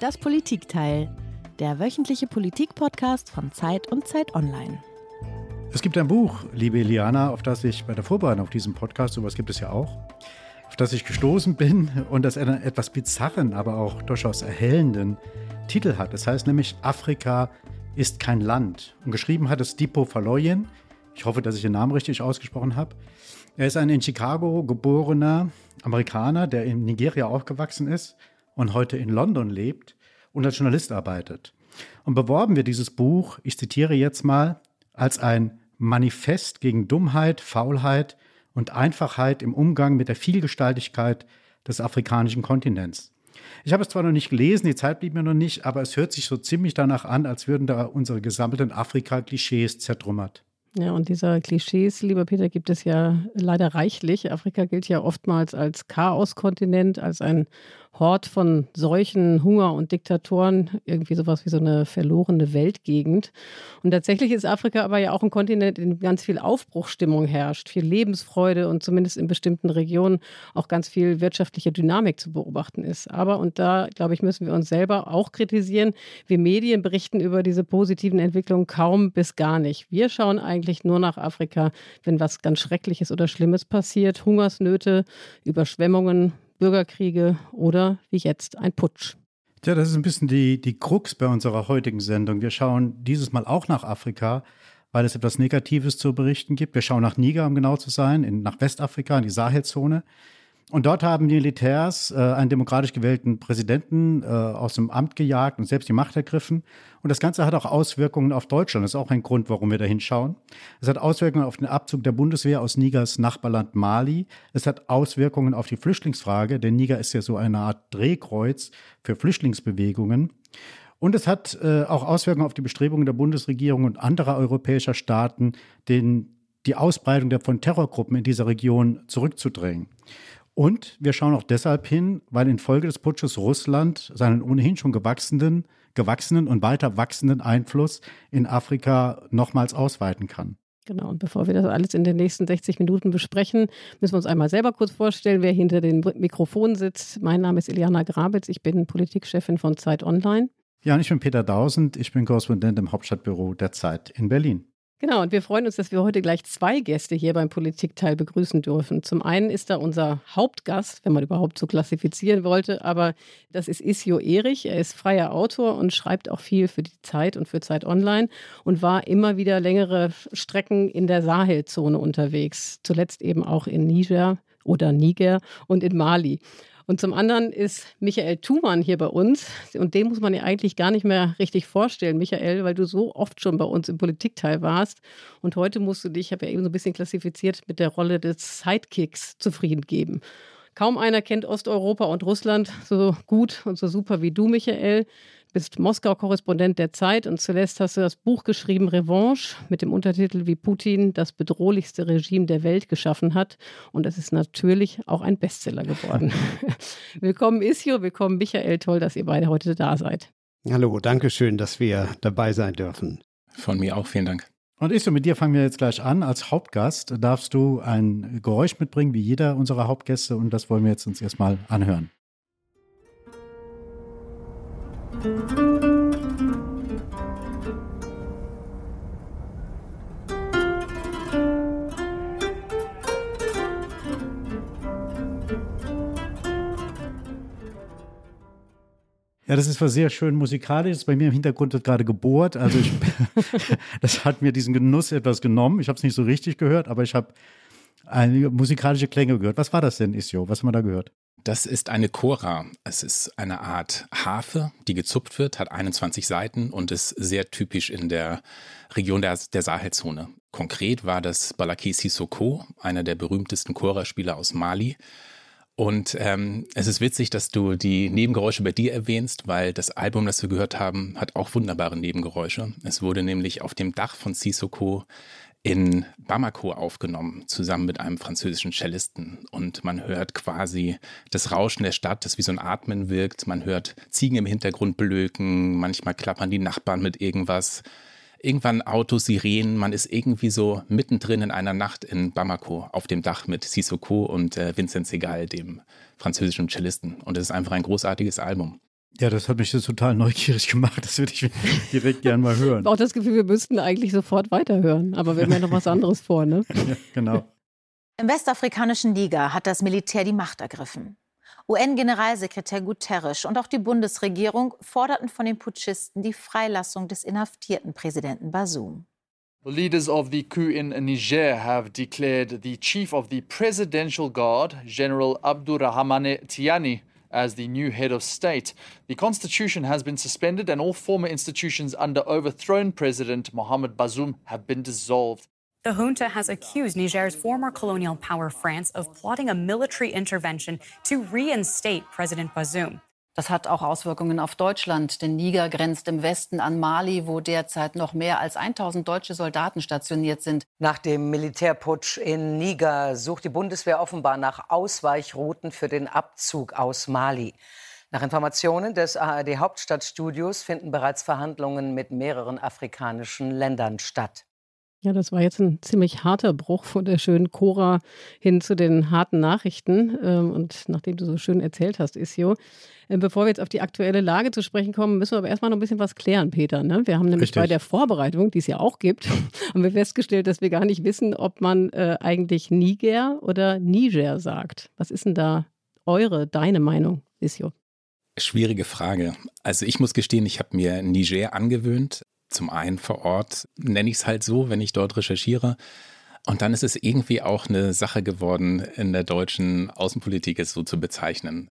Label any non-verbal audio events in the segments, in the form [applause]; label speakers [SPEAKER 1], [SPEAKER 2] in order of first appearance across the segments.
[SPEAKER 1] Das Politikteil, der wöchentliche Politik-Podcast von Zeit und Zeit Online.
[SPEAKER 2] Es gibt ein Buch, liebe Eliana, auf das ich bei der Vorbereitung auf diesen Podcast, sowas gibt es ja auch, auf das ich gestoßen bin und das einen etwas bizarren, aber auch durchaus erhellenden Titel hat. Das heißt nämlich Afrika ist kein Land. Und geschrieben hat es Dipo Faloyen. Ich hoffe, dass ich den Namen richtig ausgesprochen habe. Er ist ein in Chicago geborener Amerikaner, der in Nigeria aufgewachsen ist und heute in London lebt und als Journalist arbeitet. Und beworben wird dieses Buch, ich zitiere jetzt mal, als ein Manifest gegen Dummheit, Faulheit und Einfachheit im Umgang mit der Vielgestaltigkeit des afrikanischen Kontinents. Ich habe es zwar noch nicht gelesen, die Zeit blieb mir noch nicht, aber es hört sich so ziemlich danach an, als würden da unsere gesammelten Afrika-Klischees zertrümmert.
[SPEAKER 3] Ja, und dieser Klischees, lieber Peter, gibt es ja leider reichlich. Afrika gilt ja oftmals als Chaoskontinent, als ein Hort von Seuchen, Hunger und Diktatoren, irgendwie sowas wie so eine verlorene Weltgegend. Und tatsächlich ist Afrika aber ja auch ein Kontinent, in dem ganz viel Aufbruchsstimmung herrscht, viel Lebensfreude und zumindest in bestimmten Regionen auch ganz viel wirtschaftliche Dynamik zu beobachten ist. Aber, und da glaube ich, müssen wir uns selber auch kritisieren, wir Medien berichten über diese positiven Entwicklungen kaum bis gar nicht. Wir schauen eigentlich nur nach Afrika, wenn was ganz Schreckliches oder Schlimmes passiert, Hungersnöte, Überschwemmungen, Bürgerkriege oder wie jetzt ein Putsch.
[SPEAKER 2] Tja, das ist ein bisschen die, die Krux bei unserer heutigen Sendung. Wir schauen dieses Mal auch nach Afrika, weil es etwas Negatives zu berichten gibt. Wir schauen nach Niger, um genau zu sein, in, nach Westafrika, in die Sahelzone. Und dort haben die Militärs äh, einen demokratisch gewählten Präsidenten äh, aus dem Amt gejagt und selbst die Macht ergriffen. Und das Ganze hat auch Auswirkungen auf Deutschland. Das ist auch ein Grund, warum wir da hinschauen. Es hat Auswirkungen auf den Abzug der Bundeswehr aus Nigers Nachbarland Mali. Es hat Auswirkungen auf die Flüchtlingsfrage, denn Niger ist ja so eine Art Drehkreuz für Flüchtlingsbewegungen. Und es hat äh, auch Auswirkungen auf die Bestrebungen der Bundesregierung und anderer europäischer Staaten, den, die Ausbreitung der von Terrorgruppen in dieser Region zurückzudrängen. Und wir schauen auch deshalb hin, weil infolge des Putsches Russland seinen ohnehin schon gewachsenen, gewachsenen und weiter wachsenden Einfluss in Afrika nochmals ausweiten kann.
[SPEAKER 3] Genau, und bevor wir das alles in den nächsten 60 Minuten besprechen, müssen wir uns einmal selber kurz vorstellen, wer hinter den Mikrofonen sitzt. Mein Name ist Iliana Grabitz, ich bin Politikchefin von Zeit Online.
[SPEAKER 2] Ja, und ich bin Peter Dausend, ich bin Korrespondent im Hauptstadtbüro der Zeit in Berlin.
[SPEAKER 3] Genau, und wir freuen uns, dass wir heute gleich zwei Gäste hier beim Politikteil begrüßen dürfen. Zum einen ist da unser Hauptgast, wenn man überhaupt so klassifizieren wollte, aber das ist Isio Erich. Er ist freier Autor und schreibt auch viel für die Zeit und für Zeit Online und war immer wieder längere Strecken in der Sahelzone unterwegs. Zuletzt eben auch in Niger oder Niger und in Mali. Und zum anderen ist Michael Thumann hier bei uns. Und den muss man ja eigentlich gar nicht mehr richtig vorstellen, Michael, weil du so oft schon bei uns im Politikteil warst. Und heute musst du dich, ich habe ja eben so ein bisschen klassifiziert, mit der Rolle des Sidekicks zufrieden geben. Kaum einer kennt Osteuropa und Russland so gut und so super wie du, Michael bist Moskau-Korrespondent der Zeit und zuletzt hast du das Buch geschrieben Revanche mit dem Untertitel Wie Putin das bedrohlichste Regime der Welt geschaffen hat. Und es ist natürlich auch ein Bestseller geworden. [laughs] willkommen Isio, willkommen Michael, toll, dass ihr beide heute da seid.
[SPEAKER 4] Hallo, danke schön, dass wir dabei sein dürfen.
[SPEAKER 5] Von mir auch, vielen Dank.
[SPEAKER 2] Und Isio, mit dir fangen wir jetzt gleich an. Als Hauptgast darfst du ein Geräusch mitbringen, wie jeder unserer Hauptgäste, und das wollen wir jetzt uns erstmal anhören. Ja, das ist was sehr schön musikalisch. Bei mir im Hintergrund wird gerade gebohrt. Also ich, [laughs] das hat mir diesen Genuss etwas genommen. Ich habe es nicht so richtig gehört, aber ich habe einige musikalische Klänge gehört. Was war das denn, Isio? Was haben wir da gehört?
[SPEAKER 5] Das ist eine Chora. Es ist eine Art Harfe, die gezupft wird, hat 21 Seiten und ist sehr typisch in der Region der, der Sahelzone. Konkret war das Balaki Sissoko, einer der berühmtesten Chora-Spieler aus Mali. Und ähm, es ist witzig, dass du die Nebengeräusche bei dir erwähnst, weil das Album, das wir gehört haben, hat auch wunderbare Nebengeräusche. Es wurde nämlich auf dem Dach von Sissoko in Bamako aufgenommen, zusammen mit einem französischen Cellisten. Und man hört quasi das Rauschen der Stadt, das wie so ein Atmen wirkt. Man hört Ziegen im Hintergrund blöken, manchmal klappern die Nachbarn mit irgendwas. irgendwann Autos, Sirenen, man ist irgendwie so mittendrin in einer Nacht in Bamako auf dem Dach mit Sissoko und äh, Vincent Segal, dem französischen Cellisten. Und es ist einfach ein großartiges Album.
[SPEAKER 2] Ja, das hat mich so total neugierig gemacht. Das würde ich direkt gerne mal hören. Ich
[SPEAKER 3] habe auch das Gefühl, wir müssten eigentlich sofort weiterhören. Aber wir haben ja noch was anderes vor, ne? [laughs]
[SPEAKER 2] Ja, genau.
[SPEAKER 6] Im westafrikanischen Niger hat das Militär die Macht ergriffen. UN-Generalsekretär Guterres und auch die Bundesregierung forderten von den Putschisten die Freilassung des inhaftierten Präsidenten Bazoum.
[SPEAKER 7] The leaders of the coup in Niger have declared the chief of the Presidential Guard, General Abdurrahmane Tiani, as the new head of state. The constitution has been suspended and all former institutions under overthrown President Mohamed Bazoum have been dissolved.
[SPEAKER 8] The junta has accused Niger's former colonial power, France, of plotting a military intervention to reinstate President Bazoum.
[SPEAKER 9] Das hat auch Auswirkungen auf Deutschland, denn Niger grenzt im Westen an Mali, wo derzeit noch mehr als 1000 deutsche Soldaten stationiert sind.
[SPEAKER 10] Nach dem Militärputsch in Niger sucht die Bundeswehr offenbar nach Ausweichrouten für den Abzug aus Mali. Nach Informationen des ARD Hauptstadtstudios finden bereits Verhandlungen mit mehreren afrikanischen Ländern statt.
[SPEAKER 3] Ja, das war jetzt ein ziemlich harter Bruch von der schönen Cora hin zu den harten Nachrichten. Ähm, und nachdem du so schön erzählt hast, Isio, äh, bevor wir jetzt auf die aktuelle Lage zu sprechen kommen, müssen wir aber erstmal noch ein bisschen was klären, Peter. Ne? Wir haben nämlich Richtig. bei der Vorbereitung, die es ja auch gibt, [laughs] haben wir festgestellt, dass wir gar nicht wissen, ob man äh, eigentlich Niger oder Niger sagt. Was ist denn da eure, deine Meinung, Isio?
[SPEAKER 5] Schwierige Frage. Also ich muss gestehen, ich habe mir Niger angewöhnt zum einen vor Ort, nenne ich es halt so, wenn ich dort recherchiere. Und dann ist es irgendwie auch eine Sache geworden, in der deutschen Außenpolitik es so zu bezeichnen.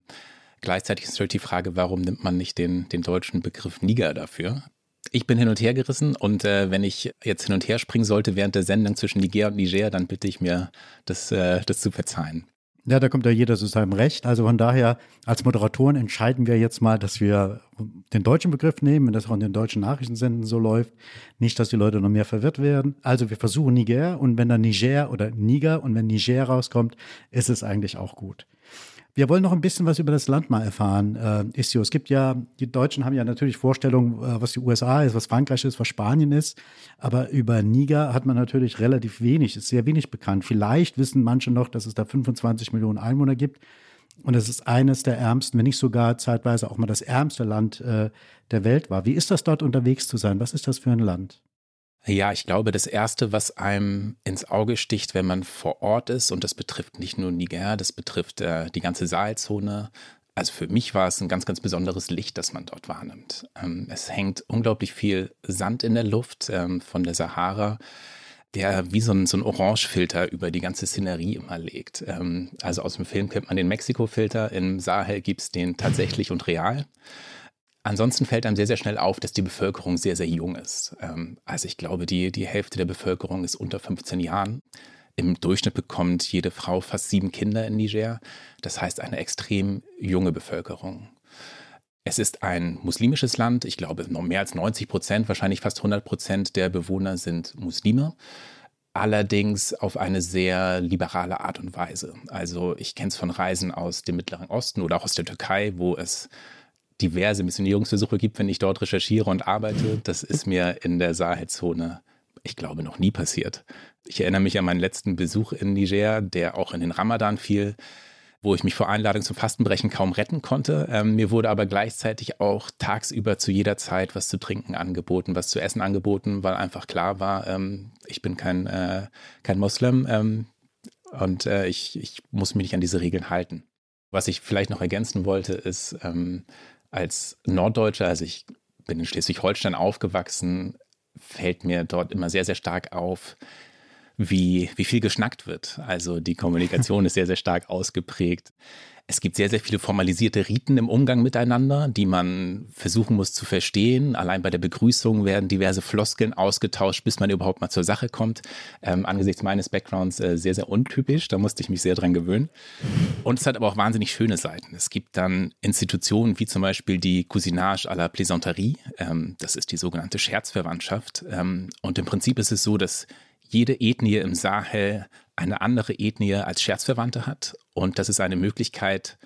[SPEAKER 5] Gleichzeitig ist natürlich die Frage, warum nimmt man nicht den, den deutschen Begriff Niger dafür? Ich bin hin und her gerissen und äh, wenn ich jetzt hin und her springen sollte während der Sendung zwischen Niger und Niger, dann bitte ich mir, das, äh, das zu verzeihen.
[SPEAKER 2] Ja, da kommt ja jeder zu seinem Recht. Also von daher, als Moderatoren entscheiden wir jetzt mal, dass wir den deutschen Begriff nehmen, wenn das auch in den deutschen Nachrichtensenden so läuft. Nicht, dass die Leute noch mehr verwirrt werden. Also wir versuchen Niger und wenn dann Niger oder Niger und wenn Niger rauskommt, ist es eigentlich auch gut. Wir wollen noch ein bisschen was über das Land mal erfahren, äh, Istio. Es gibt ja, die Deutschen haben ja natürlich Vorstellungen, äh, was die USA ist, was Frankreich ist, was Spanien ist. Aber über Niger hat man natürlich relativ wenig, ist sehr wenig bekannt. Vielleicht wissen manche noch, dass es da 25 Millionen Einwohner gibt. Und es ist eines der ärmsten, wenn nicht sogar zeitweise auch mal das ärmste Land äh, der Welt war. Wie ist das dort unterwegs zu sein? Was ist das für ein Land?
[SPEAKER 5] Ja, ich glaube, das Erste, was einem ins Auge sticht, wenn man vor Ort ist, und das betrifft nicht nur Niger, das betrifft äh, die ganze Sahelzone. Also für mich war es ein ganz, ganz besonderes Licht, das man dort wahrnimmt. Ähm, es hängt unglaublich viel Sand in der Luft ähm, von der Sahara, der wie so ein, so ein Orangefilter über die ganze Szenerie immer legt. Ähm, also aus dem Film kennt man den Mexiko-Filter, im Sahel gibt es den tatsächlich und real. Ansonsten fällt einem sehr, sehr schnell auf, dass die Bevölkerung sehr, sehr jung ist. Ähm, also ich glaube, die, die Hälfte der Bevölkerung ist unter 15 Jahren. Im Durchschnitt bekommt jede Frau fast sieben Kinder in Niger. Das heißt eine extrem junge Bevölkerung. Es ist ein muslimisches Land. Ich glaube, mehr als 90 Prozent, wahrscheinlich fast 100 Prozent der Bewohner sind Muslime. Allerdings auf eine sehr liberale Art und Weise. Also ich kenne es von Reisen aus dem Mittleren Osten oder auch aus der Türkei, wo es diverse Missionierungsversuche gibt, wenn ich dort recherchiere und arbeite. Das ist mir in der Sahelzone, ich glaube, noch nie passiert. Ich erinnere mich an meinen letzten Besuch in Niger, der auch in den Ramadan fiel, wo ich mich vor Einladung zum Fastenbrechen kaum retten konnte. Ähm, mir wurde aber gleichzeitig auch tagsüber zu jeder Zeit was zu trinken angeboten, was zu essen angeboten, weil einfach klar war, ähm, ich bin kein, äh, kein Moslem ähm, und äh, ich, ich muss mich nicht an diese Regeln halten. Was ich vielleicht noch ergänzen wollte, ist, ähm, als Norddeutscher, also ich bin in Schleswig-Holstein aufgewachsen, fällt mir dort immer sehr, sehr stark auf, wie, wie viel geschnackt wird. Also die Kommunikation [laughs] ist sehr, sehr stark ausgeprägt. Es gibt sehr, sehr viele formalisierte Riten im Umgang miteinander, die man versuchen muss zu verstehen. Allein bei der Begrüßung werden diverse Floskeln ausgetauscht, bis man überhaupt mal zur Sache kommt. Ähm, angesichts meines Backgrounds äh, sehr, sehr untypisch. Da musste ich mich sehr dran gewöhnen. Und es hat aber auch wahnsinnig schöne Seiten. Es gibt dann Institutionen wie zum Beispiel die Cousinage à la Plaisanterie. Ähm, das ist die sogenannte Scherzverwandtschaft. Ähm, und im Prinzip ist es so, dass jede Ethnie im Sahel eine andere Ethnie als Scherzverwandte hat. Und das ist eine Möglichkeit,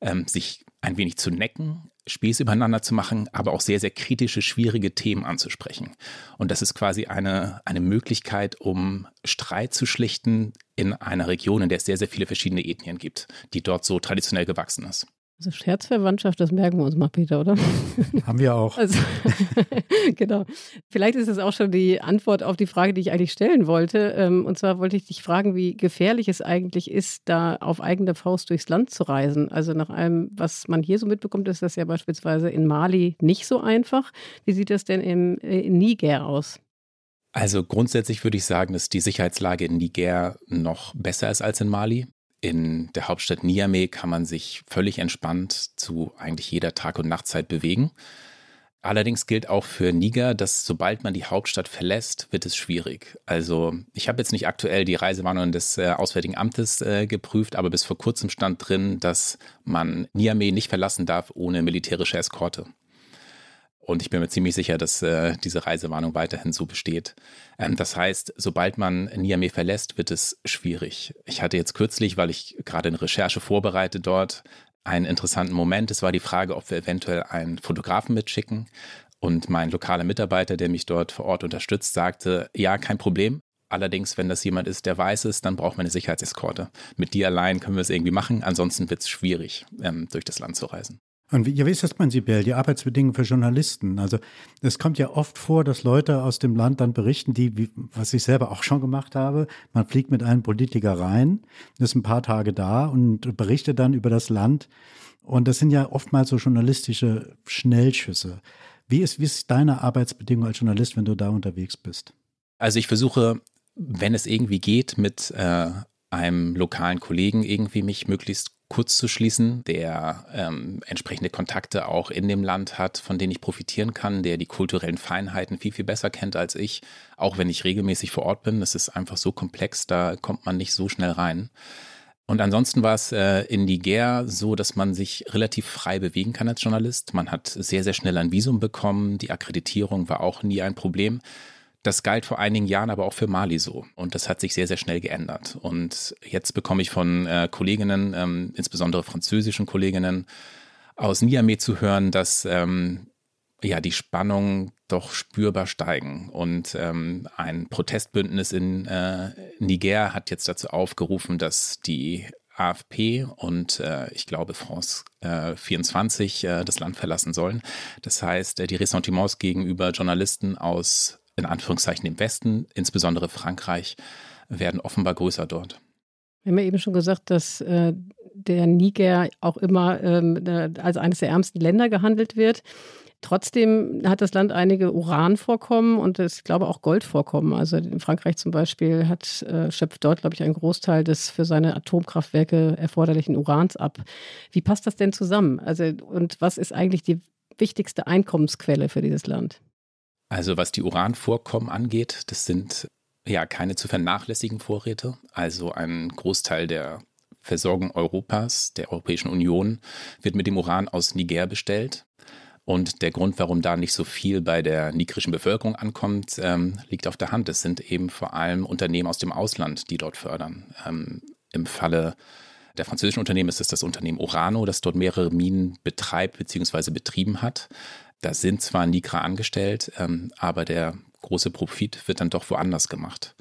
[SPEAKER 5] ähm, sich ein wenig zu necken, Spieß übereinander zu machen, aber auch sehr, sehr kritische, schwierige Themen anzusprechen. Und das ist quasi eine, eine Möglichkeit, um Streit zu schlichten in einer Region, in der es sehr, sehr viele verschiedene Ethnien gibt, die dort so traditionell gewachsen ist.
[SPEAKER 3] Also Scherzverwandtschaft, das merken wir uns mal, Peter, oder? [laughs]
[SPEAKER 2] Haben wir auch. Also, [laughs]
[SPEAKER 3] genau. Vielleicht ist es auch schon die Antwort auf die Frage, die ich eigentlich stellen wollte. Ähm, und zwar wollte ich dich fragen, wie gefährlich es eigentlich ist, da auf eigene Faust durchs Land zu reisen. Also nach allem, was man hier so mitbekommt, ist das ja beispielsweise in Mali nicht so einfach. Wie sieht das denn im, äh, in Niger aus?
[SPEAKER 5] Also grundsätzlich würde ich sagen, dass die Sicherheitslage in Niger noch besser ist als in Mali. In der Hauptstadt Niamey kann man sich völlig entspannt zu eigentlich jeder Tag- und Nachtzeit bewegen. Allerdings gilt auch für Niger, dass sobald man die Hauptstadt verlässt, wird es schwierig. Also ich habe jetzt nicht aktuell die Reisewarnungen des äh, Auswärtigen Amtes äh, geprüft, aber bis vor kurzem stand drin, dass man Niamey nicht verlassen darf ohne militärische Eskorte. Und ich bin mir ziemlich sicher, dass äh, diese Reisewarnung weiterhin so besteht. Ähm, das heißt, sobald man Niamey verlässt, wird es schwierig. Ich hatte jetzt kürzlich, weil ich gerade eine Recherche vorbereite dort, einen interessanten Moment. Es war die Frage, ob wir eventuell einen Fotografen mitschicken. Und mein lokaler Mitarbeiter, der mich dort vor Ort unterstützt, sagte, ja, kein Problem. Allerdings, wenn das jemand ist, der weiß ist, dann braucht man eine Sicherheitseskorte. Mit die allein können wir es irgendwie machen. Ansonsten wird es schwierig, ähm, durch das Land zu reisen.
[SPEAKER 2] Und wie, ist das prinzipiell, die Arbeitsbedingungen für Journalisten? Also es kommt ja oft vor, dass Leute aus dem Land dann berichten, die, wie, was ich selber auch schon gemacht habe, man fliegt mit einem Politiker rein, ist ein paar Tage da und berichtet dann über das Land. Und das sind ja oftmals so journalistische Schnellschüsse. Wie ist, wie ist deine Arbeitsbedingung als Journalist, wenn du da unterwegs bist?
[SPEAKER 5] Also ich versuche, wenn es irgendwie geht, mit äh, einem lokalen Kollegen irgendwie mich möglichst kurz zu schließen, der ähm, entsprechende Kontakte auch in dem Land hat, von denen ich profitieren kann, der die kulturellen Feinheiten viel, viel besser kennt als ich, auch wenn ich regelmäßig vor Ort bin. Das ist einfach so komplex, da kommt man nicht so schnell rein. Und ansonsten war es äh, in Niger so, dass man sich relativ frei bewegen kann als Journalist. Man hat sehr, sehr schnell ein Visum bekommen. Die Akkreditierung war auch nie ein Problem. Das galt vor einigen Jahren aber auch für Mali so. Und das hat sich sehr, sehr schnell geändert. Und jetzt bekomme ich von äh, Kolleginnen, ähm, insbesondere französischen Kolleginnen aus Niamey zu hören, dass ähm, ja die Spannungen doch spürbar steigen. Und ähm, ein Protestbündnis in äh, Niger hat jetzt dazu aufgerufen, dass die AFP und äh, ich glaube France äh, 24 äh, das Land verlassen sollen. Das heißt, äh, die Ressentiments gegenüber Journalisten aus in Anführungszeichen im Westen, insbesondere Frankreich, werden offenbar größer dort.
[SPEAKER 3] Wir haben ja eben schon gesagt, dass äh, der Niger auch immer ähm, äh, als eines der ärmsten Länder gehandelt wird. Trotzdem hat das Land einige Uranvorkommen und ich glaube auch Goldvorkommen. Also in Frankreich zum Beispiel hat, äh, schöpft dort, glaube ich, einen Großteil des für seine Atomkraftwerke erforderlichen Urans ab. Wie passt das denn zusammen? Also, und was ist eigentlich die wichtigste Einkommensquelle für dieses Land?
[SPEAKER 5] Also was die Uranvorkommen angeht, das sind ja keine zu vernachlässigen Vorräte. Also ein Großteil der Versorgung Europas, der Europäischen Union, wird mit dem Uran aus Niger bestellt. Und der Grund, warum da nicht so viel bei der nigerischen Bevölkerung ankommt, ähm, liegt auf der Hand. Es sind eben vor allem Unternehmen aus dem Ausland, die dort fördern. Ähm, Im Falle der französischen Unternehmen ist es das Unternehmen Orano, das dort mehrere Minen betreibt bzw. betrieben hat. Da sind zwar Nigra angestellt, ähm, aber der große Profit wird dann doch woanders gemacht.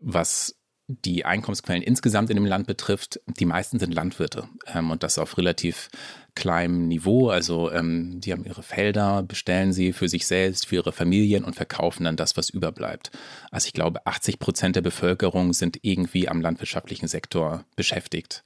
[SPEAKER 5] Was die Einkommensquellen insgesamt in dem Land betrifft, die meisten sind Landwirte ähm, und das auf relativ kleinem Niveau. Also ähm, die haben ihre Felder, bestellen sie für sich selbst, für ihre Familien und verkaufen dann das, was überbleibt. Also ich glaube, 80 Prozent der Bevölkerung sind irgendwie am landwirtschaftlichen Sektor beschäftigt.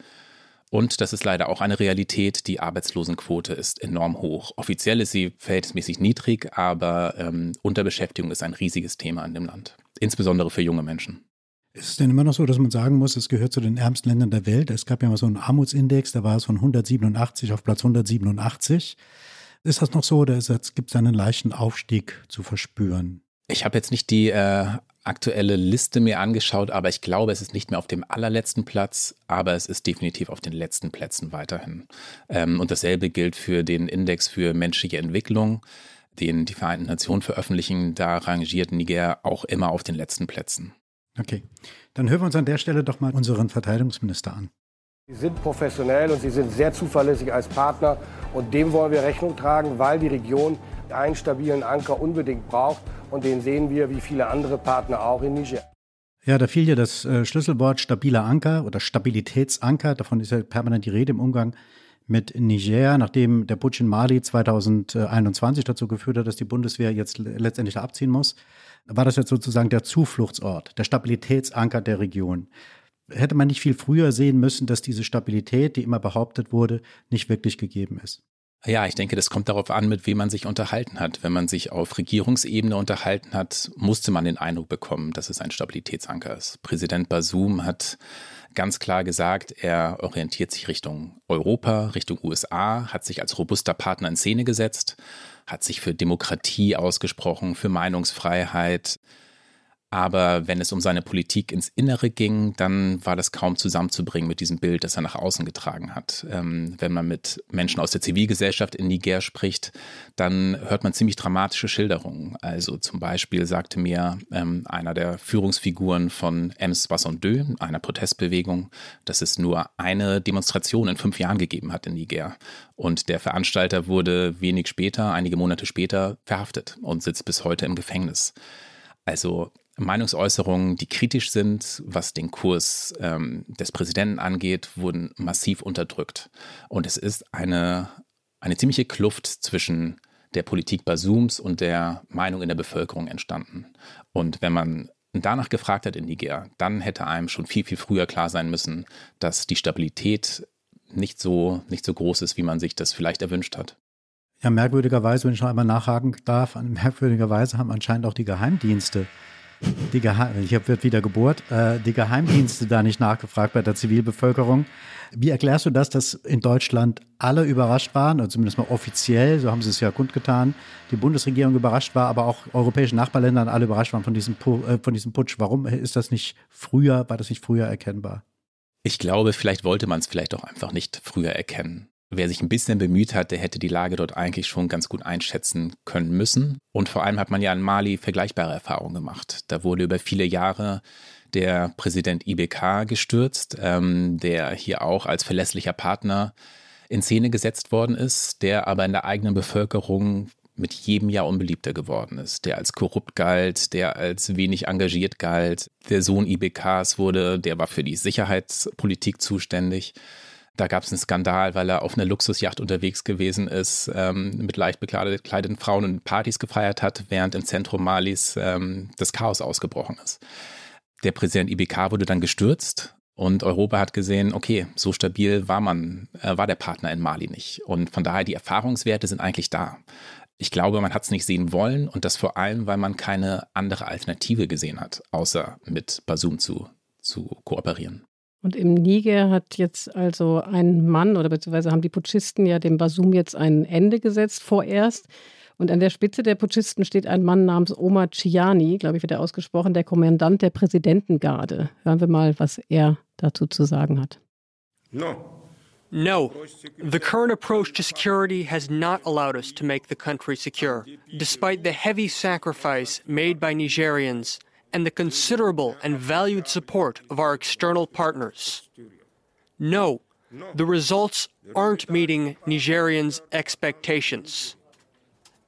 [SPEAKER 5] Und das ist leider auch eine Realität. Die Arbeitslosenquote ist enorm hoch. Offiziell ist sie verhältnismäßig niedrig, aber ähm, Unterbeschäftigung ist ein riesiges Thema in dem Land, insbesondere für junge Menschen.
[SPEAKER 2] Ist es denn immer noch so, dass man sagen muss, es gehört zu den ärmsten Ländern der Welt? Es gab ja mal so einen Armutsindex, da war es von 187 auf Platz 187. Ist das noch so oder gibt es einen leichten Aufstieg zu verspüren?
[SPEAKER 5] Ich habe jetzt nicht die äh, aktuelle Liste mir angeschaut, aber ich glaube, es ist nicht mehr auf dem allerletzten Platz, aber es ist definitiv auf den letzten Plätzen weiterhin. Ähm, und dasselbe gilt für den Index für menschliche Entwicklung, den die Vereinten Nationen veröffentlichen. Da rangiert Niger auch immer auf den letzten Plätzen.
[SPEAKER 2] Okay, dann hören wir uns an der Stelle doch mal unseren Verteidigungsminister an.
[SPEAKER 11] Sie sind professionell und sie sind sehr zuverlässig als Partner. Und dem wollen wir Rechnung tragen, weil die Region einen stabilen Anker unbedingt braucht. Und den sehen wir wie viele andere Partner auch in Niger.
[SPEAKER 2] Ja, da fiel ja das äh, Schlüsselwort stabiler Anker oder Stabilitätsanker. Davon ist ja permanent die Rede im Umgang mit Niger, nachdem der Putsch in Mali 2021 dazu geführt hat, dass die Bundeswehr jetzt letztendlich da abziehen muss, war das jetzt sozusagen der Zufluchtsort, der Stabilitätsanker der Region hätte man nicht viel früher sehen müssen, dass diese Stabilität, die immer behauptet wurde, nicht wirklich gegeben ist.
[SPEAKER 5] Ja, ich denke, das kommt darauf an, mit wem man sich unterhalten hat. Wenn man sich auf Regierungsebene unterhalten hat, musste man den Eindruck bekommen, dass es ein Stabilitätsanker ist. Präsident Basum hat ganz klar gesagt, er orientiert sich Richtung Europa, Richtung USA, hat sich als robuster Partner in Szene gesetzt, hat sich für Demokratie ausgesprochen, für Meinungsfreiheit, aber wenn es um seine Politik ins Innere ging, dann war das kaum zusammenzubringen mit diesem Bild, das er nach außen getragen hat. Ähm, wenn man mit Menschen aus der Zivilgesellschaft in Niger spricht, dann hört man ziemlich dramatische Schilderungen. Also zum Beispiel sagte mir ähm, einer der Führungsfiguren von M62, einer Protestbewegung, dass es nur eine Demonstration in fünf Jahren gegeben hat in Niger. Und der Veranstalter wurde wenig später, einige Monate später, verhaftet und sitzt bis heute im Gefängnis. Also Meinungsäußerungen, die kritisch sind, was den Kurs ähm, des Präsidenten angeht, wurden massiv unterdrückt. Und es ist eine, eine ziemliche Kluft zwischen der Politik Basums und der Meinung in der Bevölkerung entstanden. Und wenn man danach gefragt hat in Niger, dann hätte einem schon viel, viel früher klar sein müssen, dass die Stabilität nicht so, nicht so groß ist, wie man sich das vielleicht erwünscht hat.
[SPEAKER 2] Ja, merkwürdigerweise, wenn ich noch einmal nachhaken darf, merkwürdigerweise haben anscheinend auch die Geheimdienste die ich habe wieder gebohrt, äh, die Geheimdienste da nicht nachgefragt bei der Zivilbevölkerung. Wie erklärst du das, dass in Deutschland alle überrascht waren, oder zumindest mal offiziell, so haben sie es ja kundgetan, die Bundesregierung überrascht war, aber auch europäische Nachbarländer alle überrascht waren von diesem, äh, von diesem Putsch? Warum ist das nicht früher, war das nicht früher erkennbar?
[SPEAKER 5] Ich glaube, vielleicht wollte man es vielleicht auch einfach nicht früher erkennen. Wer sich ein bisschen bemüht hat, der hätte die Lage dort eigentlich schon ganz gut einschätzen können müssen. Und vor allem hat man ja in Mali vergleichbare Erfahrungen gemacht. Da wurde über viele Jahre der Präsident IBK gestürzt, ähm, der hier auch als verlässlicher Partner in Szene gesetzt worden ist, der aber in der eigenen Bevölkerung mit jedem Jahr unbeliebter geworden ist, der als korrupt galt, der als wenig engagiert galt. Der Sohn IBKs wurde, der war für die Sicherheitspolitik zuständig. Da gab es einen Skandal, weil er auf einer Luxusjacht unterwegs gewesen ist, ähm, mit leicht bekleideten Frauen und Partys gefeiert hat, während im Zentrum Malis ähm, das Chaos ausgebrochen ist. Der Präsident IBK wurde dann gestürzt und Europa hat gesehen, okay, so stabil war man, äh, war der Partner in Mali nicht. Und von daher die Erfahrungswerte sind eigentlich da. Ich glaube, man hat es nicht sehen wollen und das vor allem, weil man keine andere Alternative gesehen hat, außer mit Basum zu, zu kooperieren.
[SPEAKER 3] Und im Niger hat jetzt also ein Mann oder beziehungsweise haben die Putschisten ja dem Basum jetzt ein Ende gesetzt vorerst. Und an der Spitze der Putschisten steht ein Mann namens Omar Chiani, glaube ich, wird er ausgesprochen, der Kommandant der Präsidentengarde. Hören wir mal, was er dazu zu sagen hat.
[SPEAKER 12] No. No, the current approach to security has not allowed us to make the country secure, despite the heavy sacrifice made by Nigerians and the considerable and valued support of our external partners. No, the results aren't meeting Nigerians' expectations.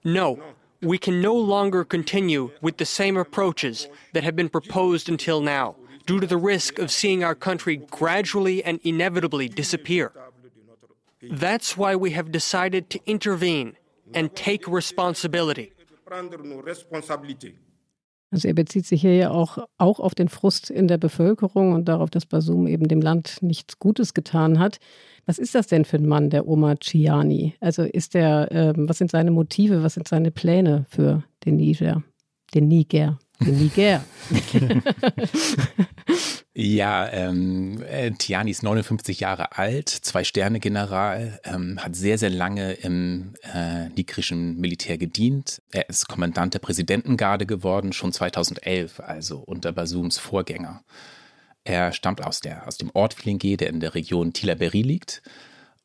[SPEAKER 12] No, we can no longer continue with the same approaches that have been proposed until now, due to the risk of seeing our country gradually and inevitably disappear. That's why we have decided to intervene and take responsibility.
[SPEAKER 3] Also er bezieht sich hier ja auch, auch auf den Frust in der Bevölkerung und darauf, dass Basum eben dem Land nichts Gutes getan hat. Was ist das denn für ein Mann, der Omar Ciani? Also ist der, äh, was sind seine Motive, was sind seine Pläne für den Niger? Den Niger. Niger. [laughs]
[SPEAKER 5] Ja, ähm, äh, Tiani ist 59 Jahre alt, Zwei-Sterne-General, ähm, hat sehr, sehr lange im äh, nigrischen Militär gedient. Er ist Kommandant der Präsidentengarde geworden, schon 2011, also unter Basums Vorgänger. Er stammt aus, der, aus dem Ort Flingué, der in der Region Tilaberi liegt.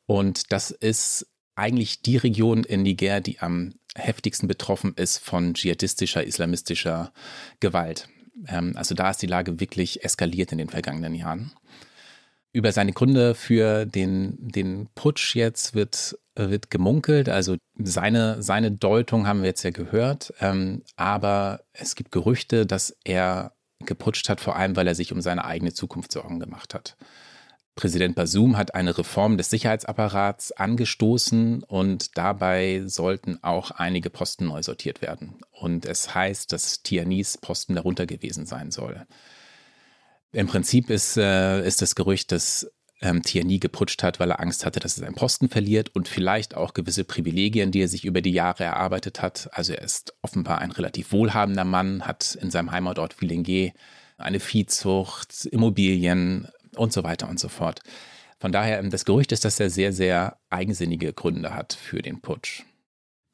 [SPEAKER 5] Und das ist eigentlich die Region in Niger, die am heftigsten betroffen ist von dschihadistischer, islamistischer Gewalt. Ähm, also da ist die Lage wirklich eskaliert in den vergangenen Jahren. Über seine Gründe für den, den Putsch jetzt wird, wird gemunkelt. Also seine, seine Deutung haben wir jetzt ja gehört. Ähm, aber es gibt Gerüchte, dass er geputscht hat, vor allem weil er sich um seine eigene Zukunft Sorgen gemacht hat. Präsident Basum hat eine Reform des Sicherheitsapparats angestoßen und dabei sollten auch einige Posten neu sortiert werden. Und es heißt, dass Tianis Posten darunter gewesen sein soll. Im Prinzip ist, äh, ist das Gerücht, dass ähm, Tierney geputscht hat, weil er Angst hatte, dass er seinen Posten verliert und vielleicht auch gewisse Privilegien, die er sich über die Jahre erarbeitet hat. Also er ist offenbar ein relativ wohlhabender Mann, hat in seinem Heimatort Villengé eine Viehzucht, Immobilien und so weiter und so fort. Von daher, ähm, das Gerücht ist, dass er sehr, sehr eigensinnige Gründe hat für den Putsch.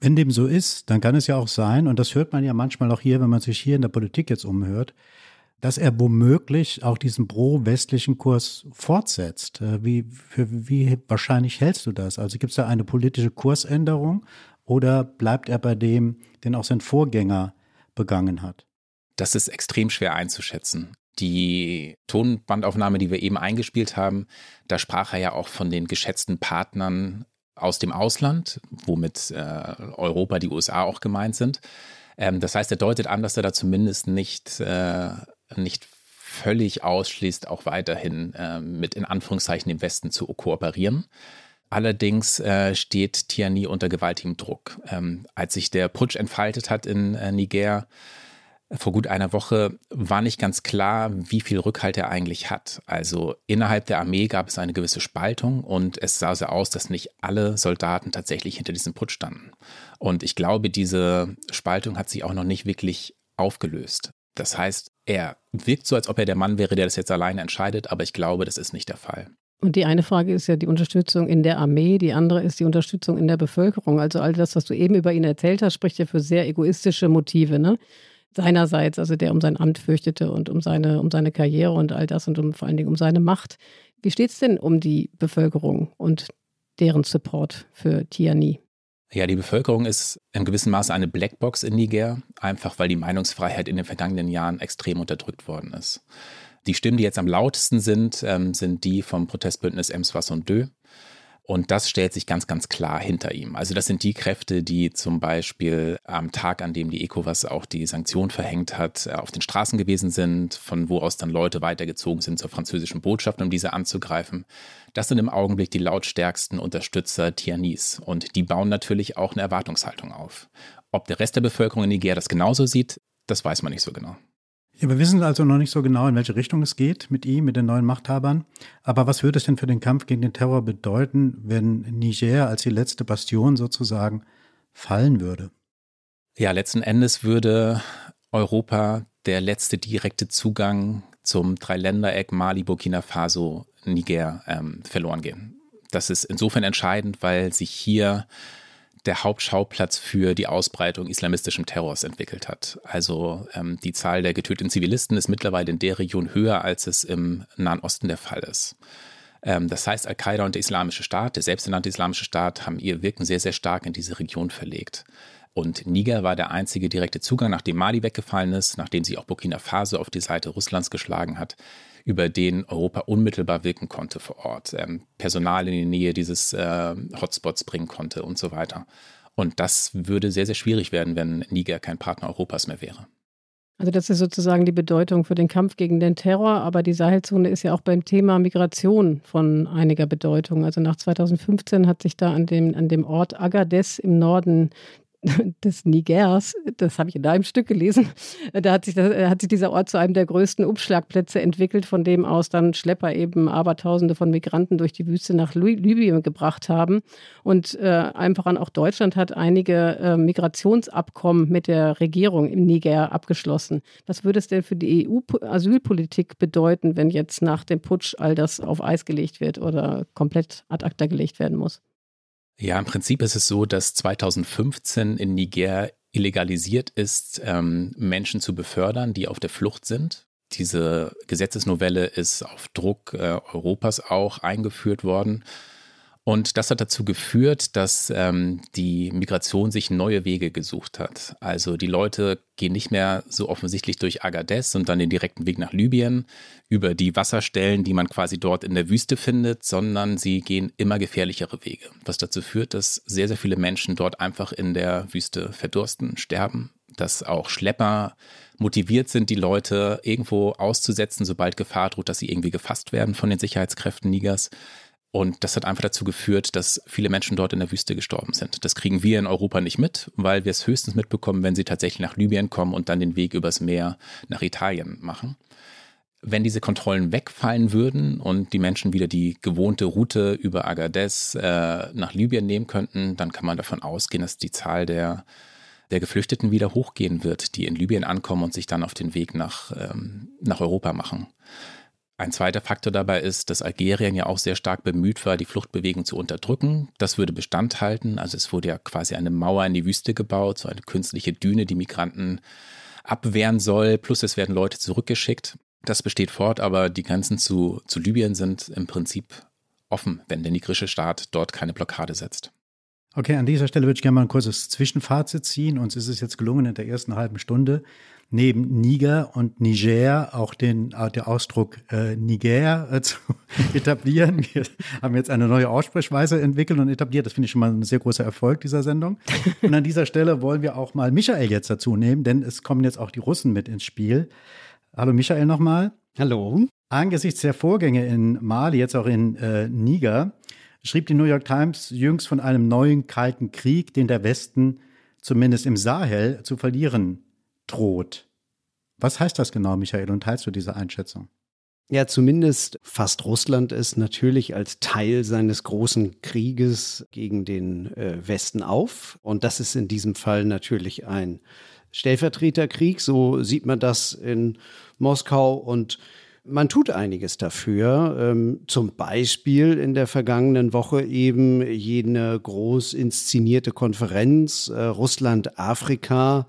[SPEAKER 2] Wenn dem so ist, dann kann es ja auch sein, und das hört man ja manchmal auch hier, wenn man sich hier in der Politik jetzt umhört, dass er womöglich auch diesen pro-westlichen Kurs fortsetzt. Äh, wie, für wie wahrscheinlich hältst du das? Also gibt es da eine politische Kursänderung oder bleibt er bei dem, den auch sein Vorgänger begangen hat?
[SPEAKER 5] Das ist extrem schwer einzuschätzen. Die Tonbandaufnahme, die wir eben eingespielt haben, da sprach er ja auch von den geschätzten Partnern aus dem Ausland, womit äh, Europa, die USA auch gemeint sind. Ähm, das heißt, er deutet an, dass er da zumindest nicht äh, nicht völlig ausschließt, auch weiterhin äh, mit in Anführungszeichen dem Westen zu kooperieren. Allerdings äh, steht Tiani unter gewaltigem Druck. Ähm, als sich der Putsch entfaltet hat in äh, Niger vor gut einer Woche, war nicht ganz klar, wie viel Rückhalt er eigentlich hat. Also innerhalb der Armee gab es eine gewisse Spaltung und es sah so aus, dass nicht alle Soldaten tatsächlich hinter diesem Putsch standen. Und ich glaube, diese Spaltung hat sich auch noch nicht wirklich aufgelöst. Das heißt, er wirkt so, als ob er der Mann wäre, der das jetzt alleine entscheidet, aber ich glaube, das ist nicht der Fall.
[SPEAKER 3] Und die eine Frage ist ja die Unterstützung in der Armee, die andere ist die Unterstützung in der Bevölkerung. Also all das, was du eben über ihn erzählt hast, spricht ja für sehr egoistische Motive, ne? Seinerseits, also der um sein Amt fürchtete und um seine, um seine Karriere und all das und um, vor allen Dingen um seine Macht. Wie steht es denn um die Bevölkerung und deren Support für Tiani?
[SPEAKER 5] Ja, die Bevölkerung ist in gewissem Maße eine Blackbox in Niger, einfach weil die Meinungsfreiheit in den vergangenen Jahren extrem unterdrückt worden ist. Die Stimmen, die jetzt am lautesten sind, ähm, sind die vom Protestbündnis Emswas und Dö. Und das stellt sich ganz, ganz klar hinter ihm. Also das sind die Kräfte, die zum Beispiel am Tag, an dem die ECOWAS auch die Sanktion verhängt hat, äh, auf den Straßen gewesen sind, von wo aus dann Leute weitergezogen sind zur französischen Botschaft, um diese anzugreifen. Das sind im Augenblick die lautstärksten Unterstützer Tianis. Und die bauen natürlich auch eine Erwartungshaltung auf. Ob der Rest der Bevölkerung in Niger das genauso sieht, das weiß man nicht so genau.
[SPEAKER 2] Ja, wir wissen also noch nicht so genau, in welche Richtung es geht mit ihm, mit den neuen Machthabern. Aber was würde es denn für den Kampf gegen den Terror bedeuten, wenn Niger als die letzte Bastion sozusagen fallen würde?
[SPEAKER 5] Ja, letzten Endes würde Europa der letzte direkte Zugang zum Dreiländereck Mali, Burkina Faso, Niger ähm, verloren gehen. Das ist insofern entscheidend, weil sich hier der Hauptschauplatz für die Ausbreitung islamistischen Terrors entwickelt hat. Also ähm, die Zahl der getöteten Zivilisten ist mittlerweile in der Region höher, als es im Nahen Osten der Fall ist. Ähm, das heißt, Al-Qaida und der Islamische Staat, der selbsternannte Islamische Staat, haben ihr Wirken sehr, sehr stark in diese Region verlegt. Und Niger war der einzige direkte Zugang, nachdem Mali weggefallen ist, nachdem sich auch Burkina Faso auf die Seite Russlands geschlagen hat, über den Europa unmittelbar wirken konnte vor Ort, ähm, Personal in die Nähe dieses äh, Hotspots bringen konnte und so weiter. Und das würde sehr, sehr schwierig werden, wenn Niger kein Partner Europas mehr wäre.
[SPEAKER 3] Also das ist sozusagen die Bedeutung für den Kampf gegen den Terror, aber die Sahelzone ist ja auch beim Thema Migration von einiger Bedeutung. Also nach 2015 hat sich da an dem, an dem Ort Agadez im Norden des Nigers, das habe ich in einem Stück gelesen, da hat sich, das, hat sich dieser Ort zu einem der größten Umschlagplätze entwickelt, von dem aus dann Schlepper eben Abertausende von Migranten durch die Wüste nach Libyen gebracht haben. Und äh, einfach an auch Deutschland hat einige äh, Migrationsabkommen mit der Regierung im Niger abgeschlossen. Was würde es denn für die EU-Asylpolitik bedeuten, wenn jetzt nach dem Putsch all das auf Eis gelegt wird oder komplett ad acta gelegt werden muss?
[SPEAKER 5] Ja, im Prinzip ist es so, dass 2015 in Niger illegalisiert ist, ähm, Menschen zu befördern, die auf der Flucht sind. Diese Gesetzesnovelle ist auf Druck äh, Europas auch eingeführt worden. Und das hat dazu geführt, dass ähm, die Migration sich neue Wege gesucht hat. Also die Leute gehen nicht mehr so offensichtlich durch Agadez und dann den direkten Weg nach Libyen über die Wasserstellen, die man quasi dort in der Wüste findet, sondern sie gehen immer gefährlichere Wege. Was dazu führt, dass sehr, sehr viele Menschen dort einfach in der Wüste verdursten, sterben, dass auch Schlepper motiviert sind, die Leute irgendwo auszusetzen, sobald Gefahr droht, dass sie irgendwie gefasst werden von den Sicherheitskräften Nigers. Und das hat einfach dazu geführt, dass viele Menschen dort in der Wüste gestorben sind. Das kriegen wir in Europa nicht mit, weil wir es höchstens mitbekommen, wenn sie tatsächlich nach Libyen kommen und dann den Weg übers Meer nach Italien machen. Wenn diese Kontrollen wegfallen würden und die Menschen wieder die gewohnte Route über Agadez äh, nach Libyen nehmen könnten, dann kann man davon ausgehen, dass die Zahl der, der Geflüchteten wieder hochgehen wird, die in Libyen ankommen und sich dann auf den Weg nach, ähm, nach Europa machen. Ein zweiter Faktor dabei ist, dass Algerien ja auch sehr stark bemüht war, die Fluchtbewegung zu unterdrücken. Das würde Bestand halten. Also es wurde ja quasi eine Mauer in die Wüste gebaut, so eine künstliche Düne, die Migranten abwehren soll. Plus es werden Leute zurückgeschickt. Das besteht fort, aber die Grenzen zu, zu Libyen sind im Prinzip offen, wenn der nigrische Staat dort keine Blockade setzt.
[SPEAKER 2] Okay, an dieser Stelle würde ich gerne mal ein kurzes Zwischenfazit ziehen. Uns ist es jetzt gelungen, in der ersten halben Stunde neben Niger und Niger auch den äh, der Ausdruck äh, Niger äh, [laughs] zu etablieren. Wir haben jetzt eine neue Aussprechweise entwickelt und etabliert. Das finde ich schon mal ein sehr großer Erfolg dieser Sendung. Und an dieser Stelle wollen wir auch mal Michael jetzt dazu nehmen, denn es kommen jetzt auch die Russen mit ins Spiel. Hallo Michael nochmal.
[SPEAKER 4] Hallo.
[SPEAKER 2] Angesichts der Vorgänge in Mali, jetzt auch in äh, Niger, schrieb die New York Times jüngst von einem neuen kalten Krieg, den der Westen zumindest im Sahel zu verlieren droht. Was heißt das genau, Michael, und teilst du diese Einschätzung?
[SPEAKER 4] Ja, zumindest fasst Russland es natürlich als Teil seines großen Krieges gegen den äh, Westen auf. Und das ist in diesem Fall natürlich ein Stellvertreterkrieg. So sieht man das in Moskau und man tut einiges dafür. Ähm, zum Beispiel in der vergangenen Woche eben jene groß inszenierte Konferenz äh, Russland-Afrika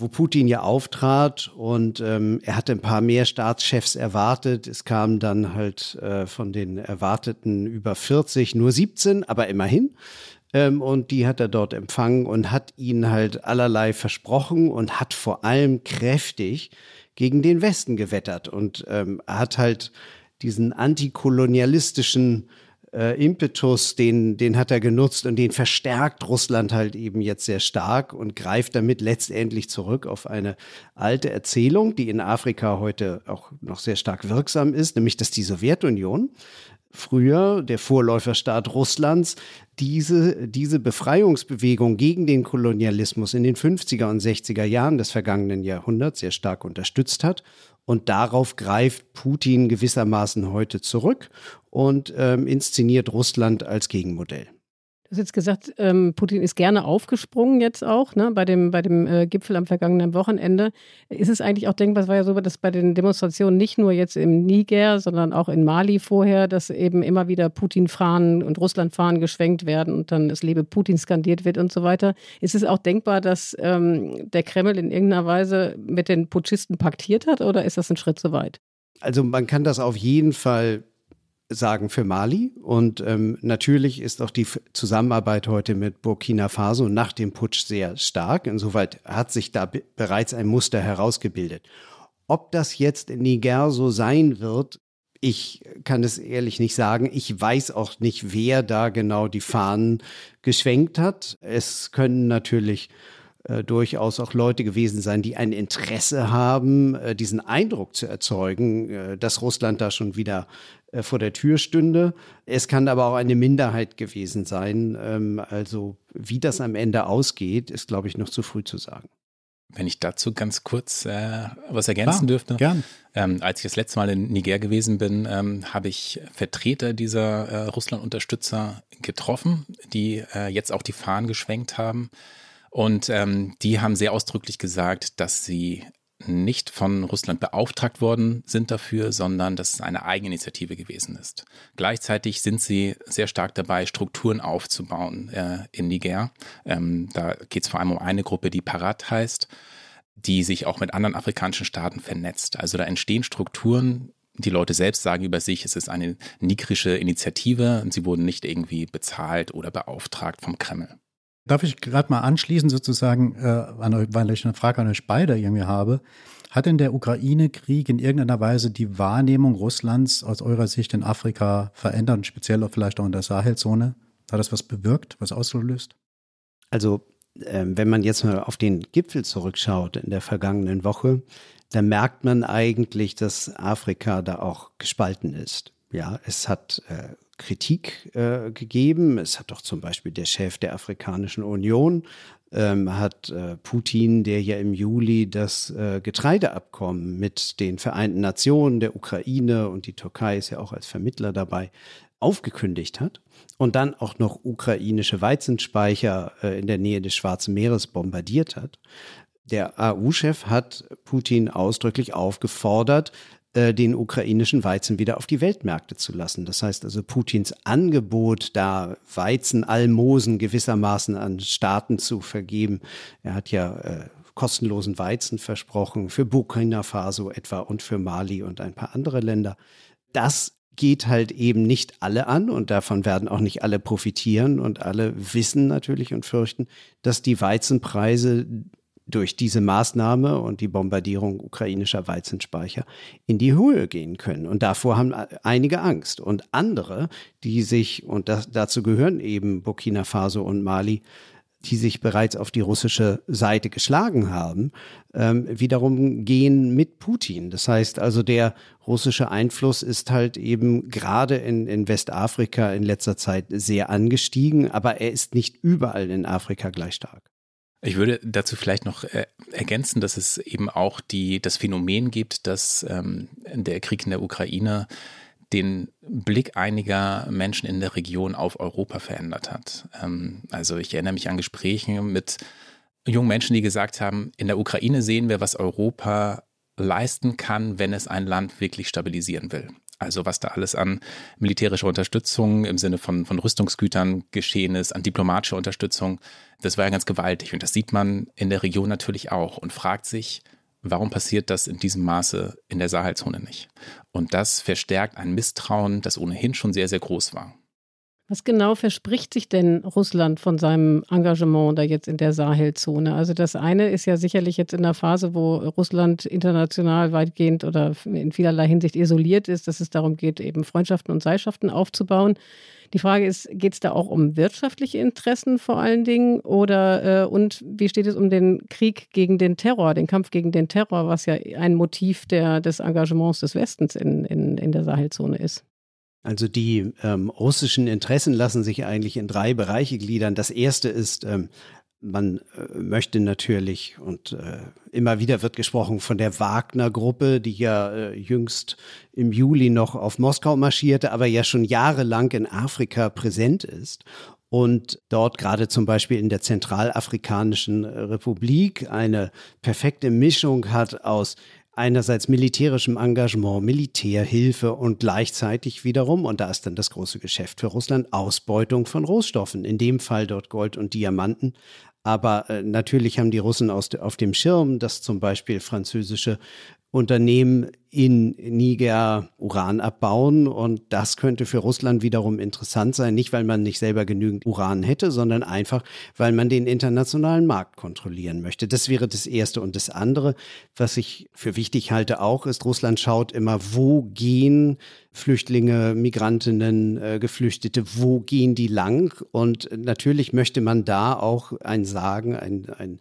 [SPEAKER 4] wo Putin ja auftrat und ähm, er hatte ein paar mehr Staatschefs erwartet. Es kamen dann halt äh, von den erwarteten über 40 nur 17, aber immerhin. Ähm, und die hat er dort empfangen und hat ihnen halt allerlei versprochen und hat vor allem kräftig gegen den Westen gewettert und ähm, hat halt diesen antikolonialistischen äh, Impetus, den, den hat er genutzt und den verstärkt Russland halt eben jetzt sehr stark und greift damit letztendlich zurück auf eine alte Erzählung, die in Afrika heute auch noch sehr stark wirksam ist, nämlich dass die Sowjetunion früher, der Vorläuferstaat Russlands, diese, diese Befreiungsbewegung gegen den Kolonialismus in den 50er und 60er Jahren des vergangenen Jahrhunderts sehr stark unterstützt hat. Und darauf greift Putin gewissermaßen heute zurück und ähm, inszeniert Russland als Gegenmodell.
[SPEAKER 3] Du hast jetzt gesagt, ähm, Putin ist gerne aufgesprungen jetzt auch, ne, bei dem, bei dem äh, Gipfel am vergangenen Wochenende. Ist es eigentlich auch denkbar, es war ja so, dass bei den Demonstrationen nicht nur jetzt im Niger, sondern auch in Mali vorher, dass eben immer wieder Putin-Fahnen und Russland-Fahnen geschwenkt werden und dann es lebe Putin skandiert wird und so weiter. Ist es auch denkbar, dass ähm, der Kreml in irgendeiner Weise mit den Putschisten paktiert hat oder ist das ein Schritt zu weit?
[SPEAKER 4] Also man kann das auf jeden Fall sagen für Mali. Und ähm, natürlich ist auch die Zusammenarbeit heute mit Burkina Faso nach dem Putsch sehr stark. Insoweit hat sich da bereits ein Muster herausgebildet. Ob das jetzt in Niger so sein wird, ich kann es ehrlich nicht sagen. Ich weiß auch nicht, wer da genau die Fahnen geschwenkt hat. Es können natürlich äh, durchaus auch Leute gewesen sein, die ein Interesse haben, äh, diesen Eindruck zu erzeugen, äh, dass Russland da schon wieder äh, vor der Tür stünde. Es kann aber auch eine Minderheit gewesen sein. Ähm, also wie das am Ende ausgeht, ist, glaube ich, noch zu früh zu sagen.
[SPEAKER 5] Wenn ich dazu ganz kurz äh, was ergänzen
[SPEAKER 2] Klar,
[SPEAKER 5] dürfte.
[SPEAKER 2] Gern.
[SPEAKER 5] Ähm, als ich das letzte Mal in Niger gewesen bin, ähm, habe ich Vertreter dieser äh, Russland-Unterstützer getroffen, die äh, jetzt auch die Fahnen geschwenkt haben. Und ähm, die haben sehr ausdrücklich gesagt, dass sie nicht von Russland beauftragt worden sind dafür, sondern dass es eine Eigeninitiative gewesen ist. Gleichzeitig sind sie sehr stark dabei, Strukturen aufzubauen äh, in Niger. Ähm, da geht es vor allem um eine Gruppe, die Parat heißt, die sich auch mit anderen afrikanischen Staaten vernetzt. Also da entstehen Strukturen, Die Leute selbst sagen über sich, es ist eine nigrische Initiative und sie wurden nicht irgendwie bezahlt oder beauftragt vom Kreml.
[SPEAKER 2] Darf ich gerade mal anschließen, sozusagen, äh, weil ich eine Frage an euch beide irgendwie habe. Hat denn der Ukraine-Krieg in irgendeiner Weise die Wahrnehmung Russlands aus eurer Sicht in Afrika verändert, speziell auch vielleicht auch in der Sahelzone? Hat das was bewirkt, was ausgelöst?
[SPEAKER 4] Also, äh, wenn man jetzt mal auf den Gipfel zurückschaut in der vergangenen Woche, dann merkt man eigentlich, dass Afrika da auch gespalten ist. Ja, es hat äh, Kritik äh, gegeben. Es hat doch zum Beispiel der Chef der Afrikanischen Union ähm, hat äh, Putin, der ja im Juli das äh, Getreideabkommen mit den Vereinten Nationen, der Ukraine und die Türkei ist ja auch als Vermittler dabei, aufgekündigt hat und dann auch noch ukrainische Weizenspeicher äh, in der Nähe des Schwarzen Meeres bombardiert hat. Der AU-Chef hat Putin ausdrücklich aufgefordert, äh, den ukrainischen Weizen wieder auf die Weltmärkte zu lassen. Das heißt also Putins Angebot, da Weizenalmosen gewissermaßen an Staaten zu vergeben. Er hat ja äh, kostenlosen Weizen versprochen für Burkina Faso etwa und für Mali und ein paar andere Länder. Das geht halt eben nicht alle an und davon werden auch nicht alle profitieren und alle wissen natürlich und fürchten, dass die Weizenpreise durch diese Maßnahme und die Bombardierung ukrainischer Weizenspeicher in die Höhe gehen können. Und davor haben einige Angst. Und andere, die sich, und das, dazu gehören eben Burkina Faso und Mali, die sich bereits auf die russische Seite geschlagen haben, ähm, wiederum gehen mit Putin. Das heißt also, der russische Einfluss ist halt eben gerade in, in Westafrika in letzter Zeit sehr angestiegen, aber er ist nicht überall in Afrika gleich stark.
[SPEAKER 5] Ich würde dazu vielleicht noch äh, ergänzen, dass es eben auch die, das Phänomen gibt, dass ähm, der Krieg in der Ukraine den Blick einiger Menschen in der Region auf Europa verändert hat. Ähm, also ich erinnere mich an Gespräche mit jungen Menschen, die gesagt haben, in der Ukraine sehen wir, was Europa leisten kann, wenn es ein Land wirklich stabilisieren will. Also was da alles an militärischer Unterstützung im Sinne von, von Rüstungsgütern geschehen ist, an diplomatischer Unterstützung, das war ja ganz gewaltig. Und das sieht man in der Region natürlich auch und fragt sich, warum passiert das in diesem Maße in der Sahelzone nicht? Und das verstärkt ein Misstrauen, das ohnehin schon sehr, sehr groß war.
[SPEAKER 3] Was genau verspricht sich denn Russland von seinem Engagement da jetzt in der Sahelzone? Also das eine ist ja sicherlich jetzt in der Phase, wo Russland international weitgehend oder in vielerlei Hinsicht isoliert ist, dass es darum geht, eben Freundschaften und Seilschaften aufzubauen. Die Frage ist, geht es da auch um wirtschaftliche Interessen vor allen Dingen oder äh, und wie steht es um den Krieg gegen den Terror, den Kampf gegen den Terror, was ja ein Motiv der, des Engagements des Westens in, in, in der Sahelzone ist?
[SPEAKER 4] Also die ähm, russischen Interessen lassen sich eigentlich in drei Bereiche gliedern. Das erste ist, ähm, man äh, möchte natürlich, und äh, immer wieder wird gesprochen von der Wagner-Gruppe, die ja äh, jüngst im Juli noch auf Moskau marschierte, aber ja schon jahrelang in Afrika präsent ist und dort gerade zum Beispiel in der Zentralafrikanischen Republik eine perfekte Mischung hat aus einerseits militärischem Engagement, Militärhilfe und gleichzeitig wiederum, und da ist dann das große Geschäft für Russland, Ausbeutung von Rohstoffen, in dem Fall dort Gold und Diamanten. Aber äh, natürlich haben die Russen aus, auf dem Schirm, dass zum Beispiel französische Unternehmen in Niger Uran abbauen. Und das könnte für Russland wiederum interessant sein, nicht weil man nicht selber genügend Uran hätte, sondern einfach, weil man den internationalen Markt kontrollieren möchte. Das wäre das Erste. Und das andere, was ich für wichtig halte auch, ist, Russland schaut immer, wo gehen Flüchtlinge, Migrantinnen, äh, Geflüchtete, wo gehen die lang? Und natürlich möchte man da auch ein Sagen, ein, ein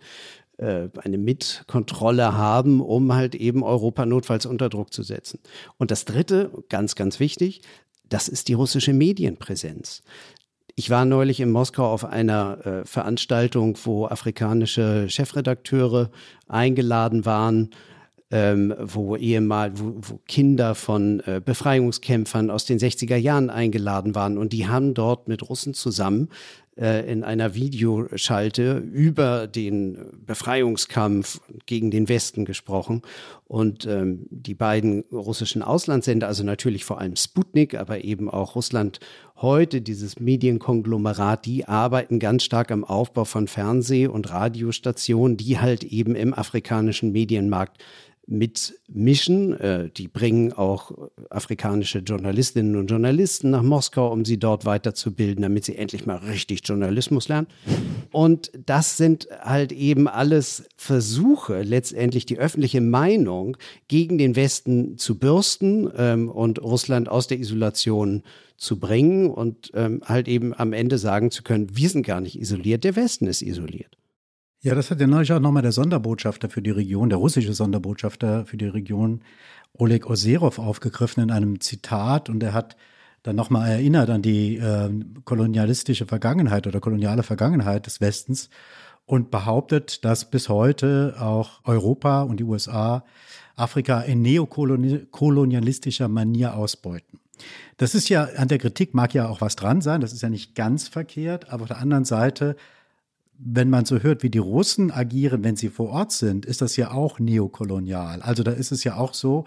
[SPEAKER 4] eine Mitkontrolle haben, um halt eben Europa notfalls unter Druck zu setzen. Und das Dritte, ganz, ganz wichtig, das ist die russische Medienpräsenz. Ich war neulich in Moskau auf einer äh, Veranstaltung, wo afrikanische Chefredakteure eingeladen waren, ähm, wo ehemal, wo, wo Kinder von äh, Befreiungskämpfern aus den 60er Jahren eingeladen waren und die haben dort mit Russen zusammen äh, in einer Videoschalte über den Befreiungskampf gegen den Westen gesprochen. Und ähm, die beiden russischen Auslandssender, also natürlich vor allem Sputnik, aber eben auch Russland heute, dieses Medienkonglomerat, die arbeiten ganz stark am Aufbau von Fernseh- und Radiostationen, die halt eben im afrikanischen Medienmarkt mitmischen. Äh, die bringen auch afrikanische Journalistinnen und Journalisten nach Moskau, um sie dort weiterzubilden, damit sie endlich mal richtig Journalismus lernen. Und das sind halt eben alles Versuche, letztendlich die öffentliche Meinung gegen den Westen zu bürsten ähm, und Russland aus der Isolation zu bringen und ähm, halt eben am Ende sagen zu können, wir sind gar nicht isoliert, der Westen ist isoliert.
[SPEAKER 2] Ja, das hat ja neulich auch nochmal der Sonderbotschafter für die Region, der russische Sonderbotschafter für die Region, Oleg Oserov, aufgegriffen in einem Zitat und er hat dann nochmal erinnert an die äh, kolonialistische Vergangenheit oder koloniale Vergangenheit des Westens und behauptet, dass bis heute auch Europa und die USA Afrika in neokolonialistischer Manier ausbeuten. Das ist ja, an der Kritik mag ja auch was dran sein, das ist ja nicht ganz verkehrt, aber auf der anderen Seite wenn man so hört, wie die Russen agieren, wenn sie vor Ort sind, ist das ja auch neokolonial. Also da ist es ja auch so,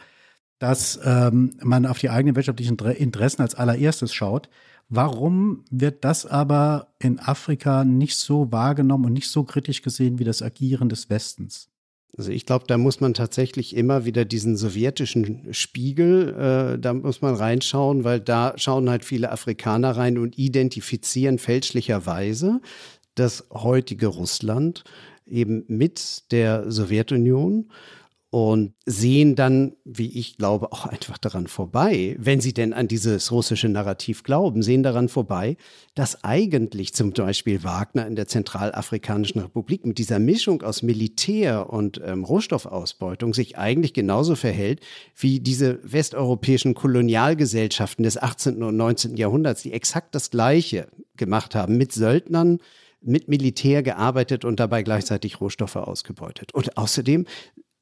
[SPEAKER 2] dass ähm, man auf die eigenen wirtschaftlichen Interessen als allererstes schaut. Warum wird das aber in Afrika nicht so wahrgenommen und nicht so kritisch gesehen wie das Agieren des Westens?
[SPEAKER 4] Also ich glaube, da muss man tatsächlich immer wieder diesen sowjetischen Spiegel, äh, da muss man reinschauen, weil da schauen halt viele Afrikaner rein und identifizieren fälschlicherweise das heutige Russland eben mit der Sowjetunion und sehen dann, wie ich glaube, auch einfach daran vorbei, wenn sie denn an dieses russische Narrativ glauben, sehen daran vorbei, dass eigentlich zum Beispiel Wagner in der Zentralafrikanischen Republik mit dieser Mischung aus Militär und ähm, Rohstoffausbeutung sich eigentlich genauso verhält wie diese westeuropäischen Kolonialgesellschaften des 18. und 19. Jahrhunderts, die exakt das Gleiche gemacht haben mit Söldnern, mit Militär gearbeitet und dabei gleichzeitig Rohstoffe ausgebeutet. Und außerdem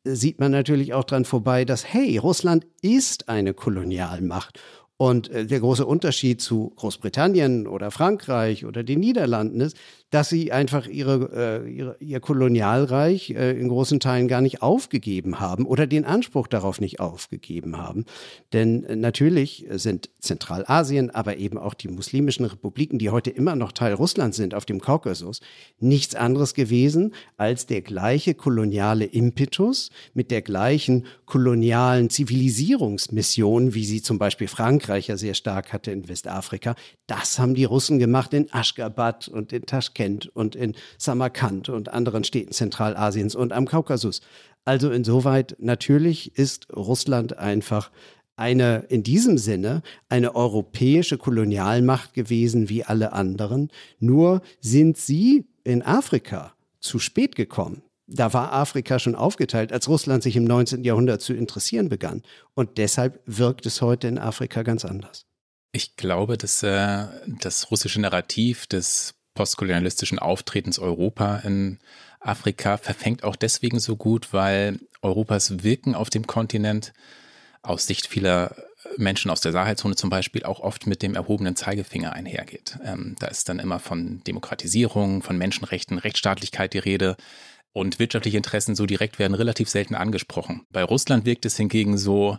[SPEAKER 4] sieht man natürlich auch dran vorbei, dass, hey, Russland ist eine Kolonialmacht und äh, der große Unterschied zu Großbritannien oder Frankreich oder den Niederlanden ist, dass sie einfach ihre, äh, ihre, ihr Kolonialreich äh, in großen Teilen gar nicht aufgegeben haben oder den Anspruch darauf nicht aufgegeben haben. Denn äh, natürlich sind Zentralasien, aber eben auch die muslimischen Republiken, die heute immer noch Teil Russlands sind auf dem Kaukasus, nichts anderes gewesen als der gleiche koloniale Impetus mit der gleichen kolonialen Zivilisierungsmission, wie sie zum Beispiel Frankreich Ja sehr stark hatte in Westafrika. Das haben die Russen gemacht in Aschgabat und in Taschkent und in Samarkand und anderen Städten Zentralasiens und am Kaukasus. Also insoweit natürlich ist Russland einfach eine, in diesem Sinne, eine europäische Kolonialmacht gewesen wie alle anderen. Nur sind sie in Afrika zu spät gekommen da war Afrika schon aufgeteilt, als Russland sich im 19. Jahrhundert zu interessieren begann. Und deshalb wirkt es heute in Afrika ganz anders.
[SPEAKER 5] Ich glaube, dass äh, das russische Narrativ des postkolonialistischen Auftretens Europa in Afrika verfängt auch deswegen so gut, weil Europas Wirken auf dem Kontinent aus Sicht vieler Menschen aus der Sahelzone zum Beispiel auch oft mit dem erhobenen Zeigefinger einhergeht. Ähm, da ist dann immer von Demokratisierung, von Menschenrechten, Rechtsstaatlichkeit die Rede und wirtschaftliche Interessen so direkt werden relativ selten angesprochen. Bei Russland wirkt es hingegen so,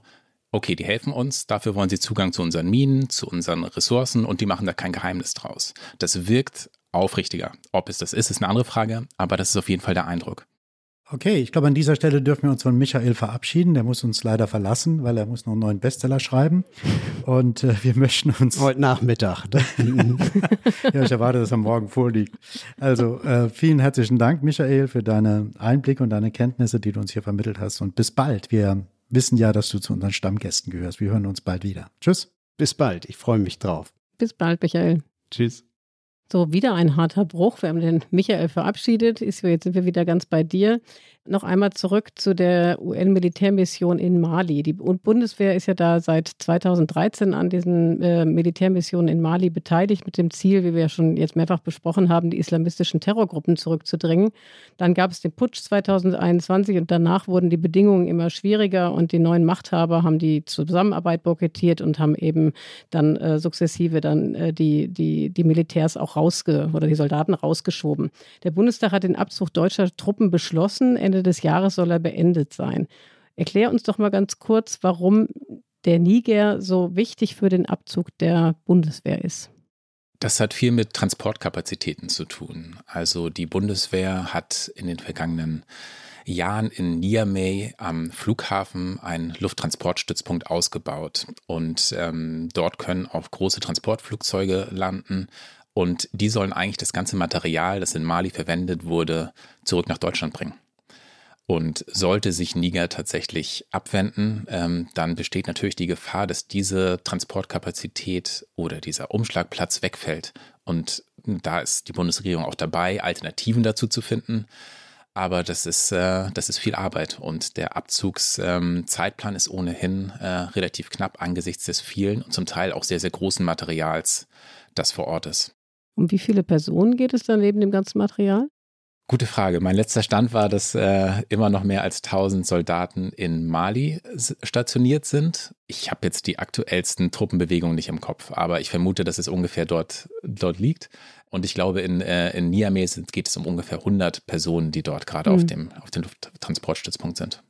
[SPEAKER 5] okay, die helfen uns, dafür wollen sie Zugang zu unseren Minen, zu unseren Ressourcen und die machen da kein Geheimnis draus. Das wirkt aufrichtiger. Ob es das ist, ist eine andere Frage, aber das ist auf jeden Fall der Eindruck.
[SPEAKER 2] Okay, ich glaube, an dieser Stelle dürfen wir uns von Michael verabschieden. Der muss uns leider verlassen, weil er muss noch einen neuen Bestseller schreiben. Und äh, wir möchten uns.
[SPEAKER 4] Heute Nachmittag.
[SPEAKER 2] Ne? [laughs] ja, ich erwarte, dass er morgen vorliegt. Also, äh, vielen herzlichen Dank, Michael, für deine Einblicke und deine Kenntnisse, die du uns hier vermittelt hast. Und bis bald. Wir wissen ja, dass du zu unseren Stammgästen gehörst. Wir hören uns bald wieder. Tschüss.
[SPEAKER 4] Bis bald. Ich freue mich drauf.
[SPEAKER 3] Bis bald, Michael.
[SPEAKER 4] Tschüss.
[SPEAKER 3] So, wieder ein harter Bruch. Wir haben den Michael verabschiedet. Jetzt sind wir wieder ganz bei dir. Noch einmal zurück zu der UN-Militärmission in Mali. Die Bundeswehr ist ja da seit 2013 an diesen äh, Militärmissionen in Mali beteiligt, mit dem Ziel, wie wir ja schon jetzt mehrfach besprochen haben, die islamistischen Terrorgruppen zurückzudrängen. Dann gab es den Putsch 2021 und danach wurden die Bedingungen immer schwieriger und die neuen Machthaber haben die Zusammenarbeit boykottiert und haben eben dann äh, sukzessive dann äh, die, die, die Militärs auch rausge oder die Soldaten rausgeschoben. Der Bundestag hat den Abzug deutscher Truppen beschlossen. Ende des Jahres soll er beendet sein. Erklär uns doch mal ganz kurz, warum der Niger so wichtig für den Abzug der Bundeswehr ist.
[SPEAKER 5] Das hat viel mit Transportkapazitäten zu tun. Also die Bundeswehr hat in den vergangenen Jahren in Niamey am Flughafen einen Lufttransportstützpunkt ausgebaut. Und ähm, dort können auch große Transportflugzeuge landen. Und die sollen eigentlich das ganze Material, das in Mali verwendet wurde, zurück nach Deutschland bringen. Und sollte sich Niger tatsächlich abwenden, ähm, dann besteht natürlich die Gefahr, dass diese Transportkapazität oder dieser Umschlagplatz wegfällt. Und da ist die Bundesregierung auch dabei, Alternativen dazu zu finden. Aber das ist, äh, das ist viel Arbeit und der Abzugszeitplan ähm, ist ohnehin äh, relativ knapp angesichts des vielen und zum Teil auch sehr, sehr großen Materials, das vor Ort ist.
[SPEAKER 3] Um wie viele Personen geht es dann neben dem ganzen Material?
[SPEAKER 5] Gute Frage. Mein letzter Stand war, dass äh, immer noch mehr als 1000 Soldaten in Mali stationiert sind. Ich habe jetzt die aktuellsten Truppenbewegungen nicht im Kopf, aber ich vermute, dass es ungefähr dort, dort liegt. Und ich glaube, in, äh, in Niamey geht es um ungefähr 100 Personen, die dort gerade mhm. auf, dem, auf dem Lufttransportstützpunkt sind.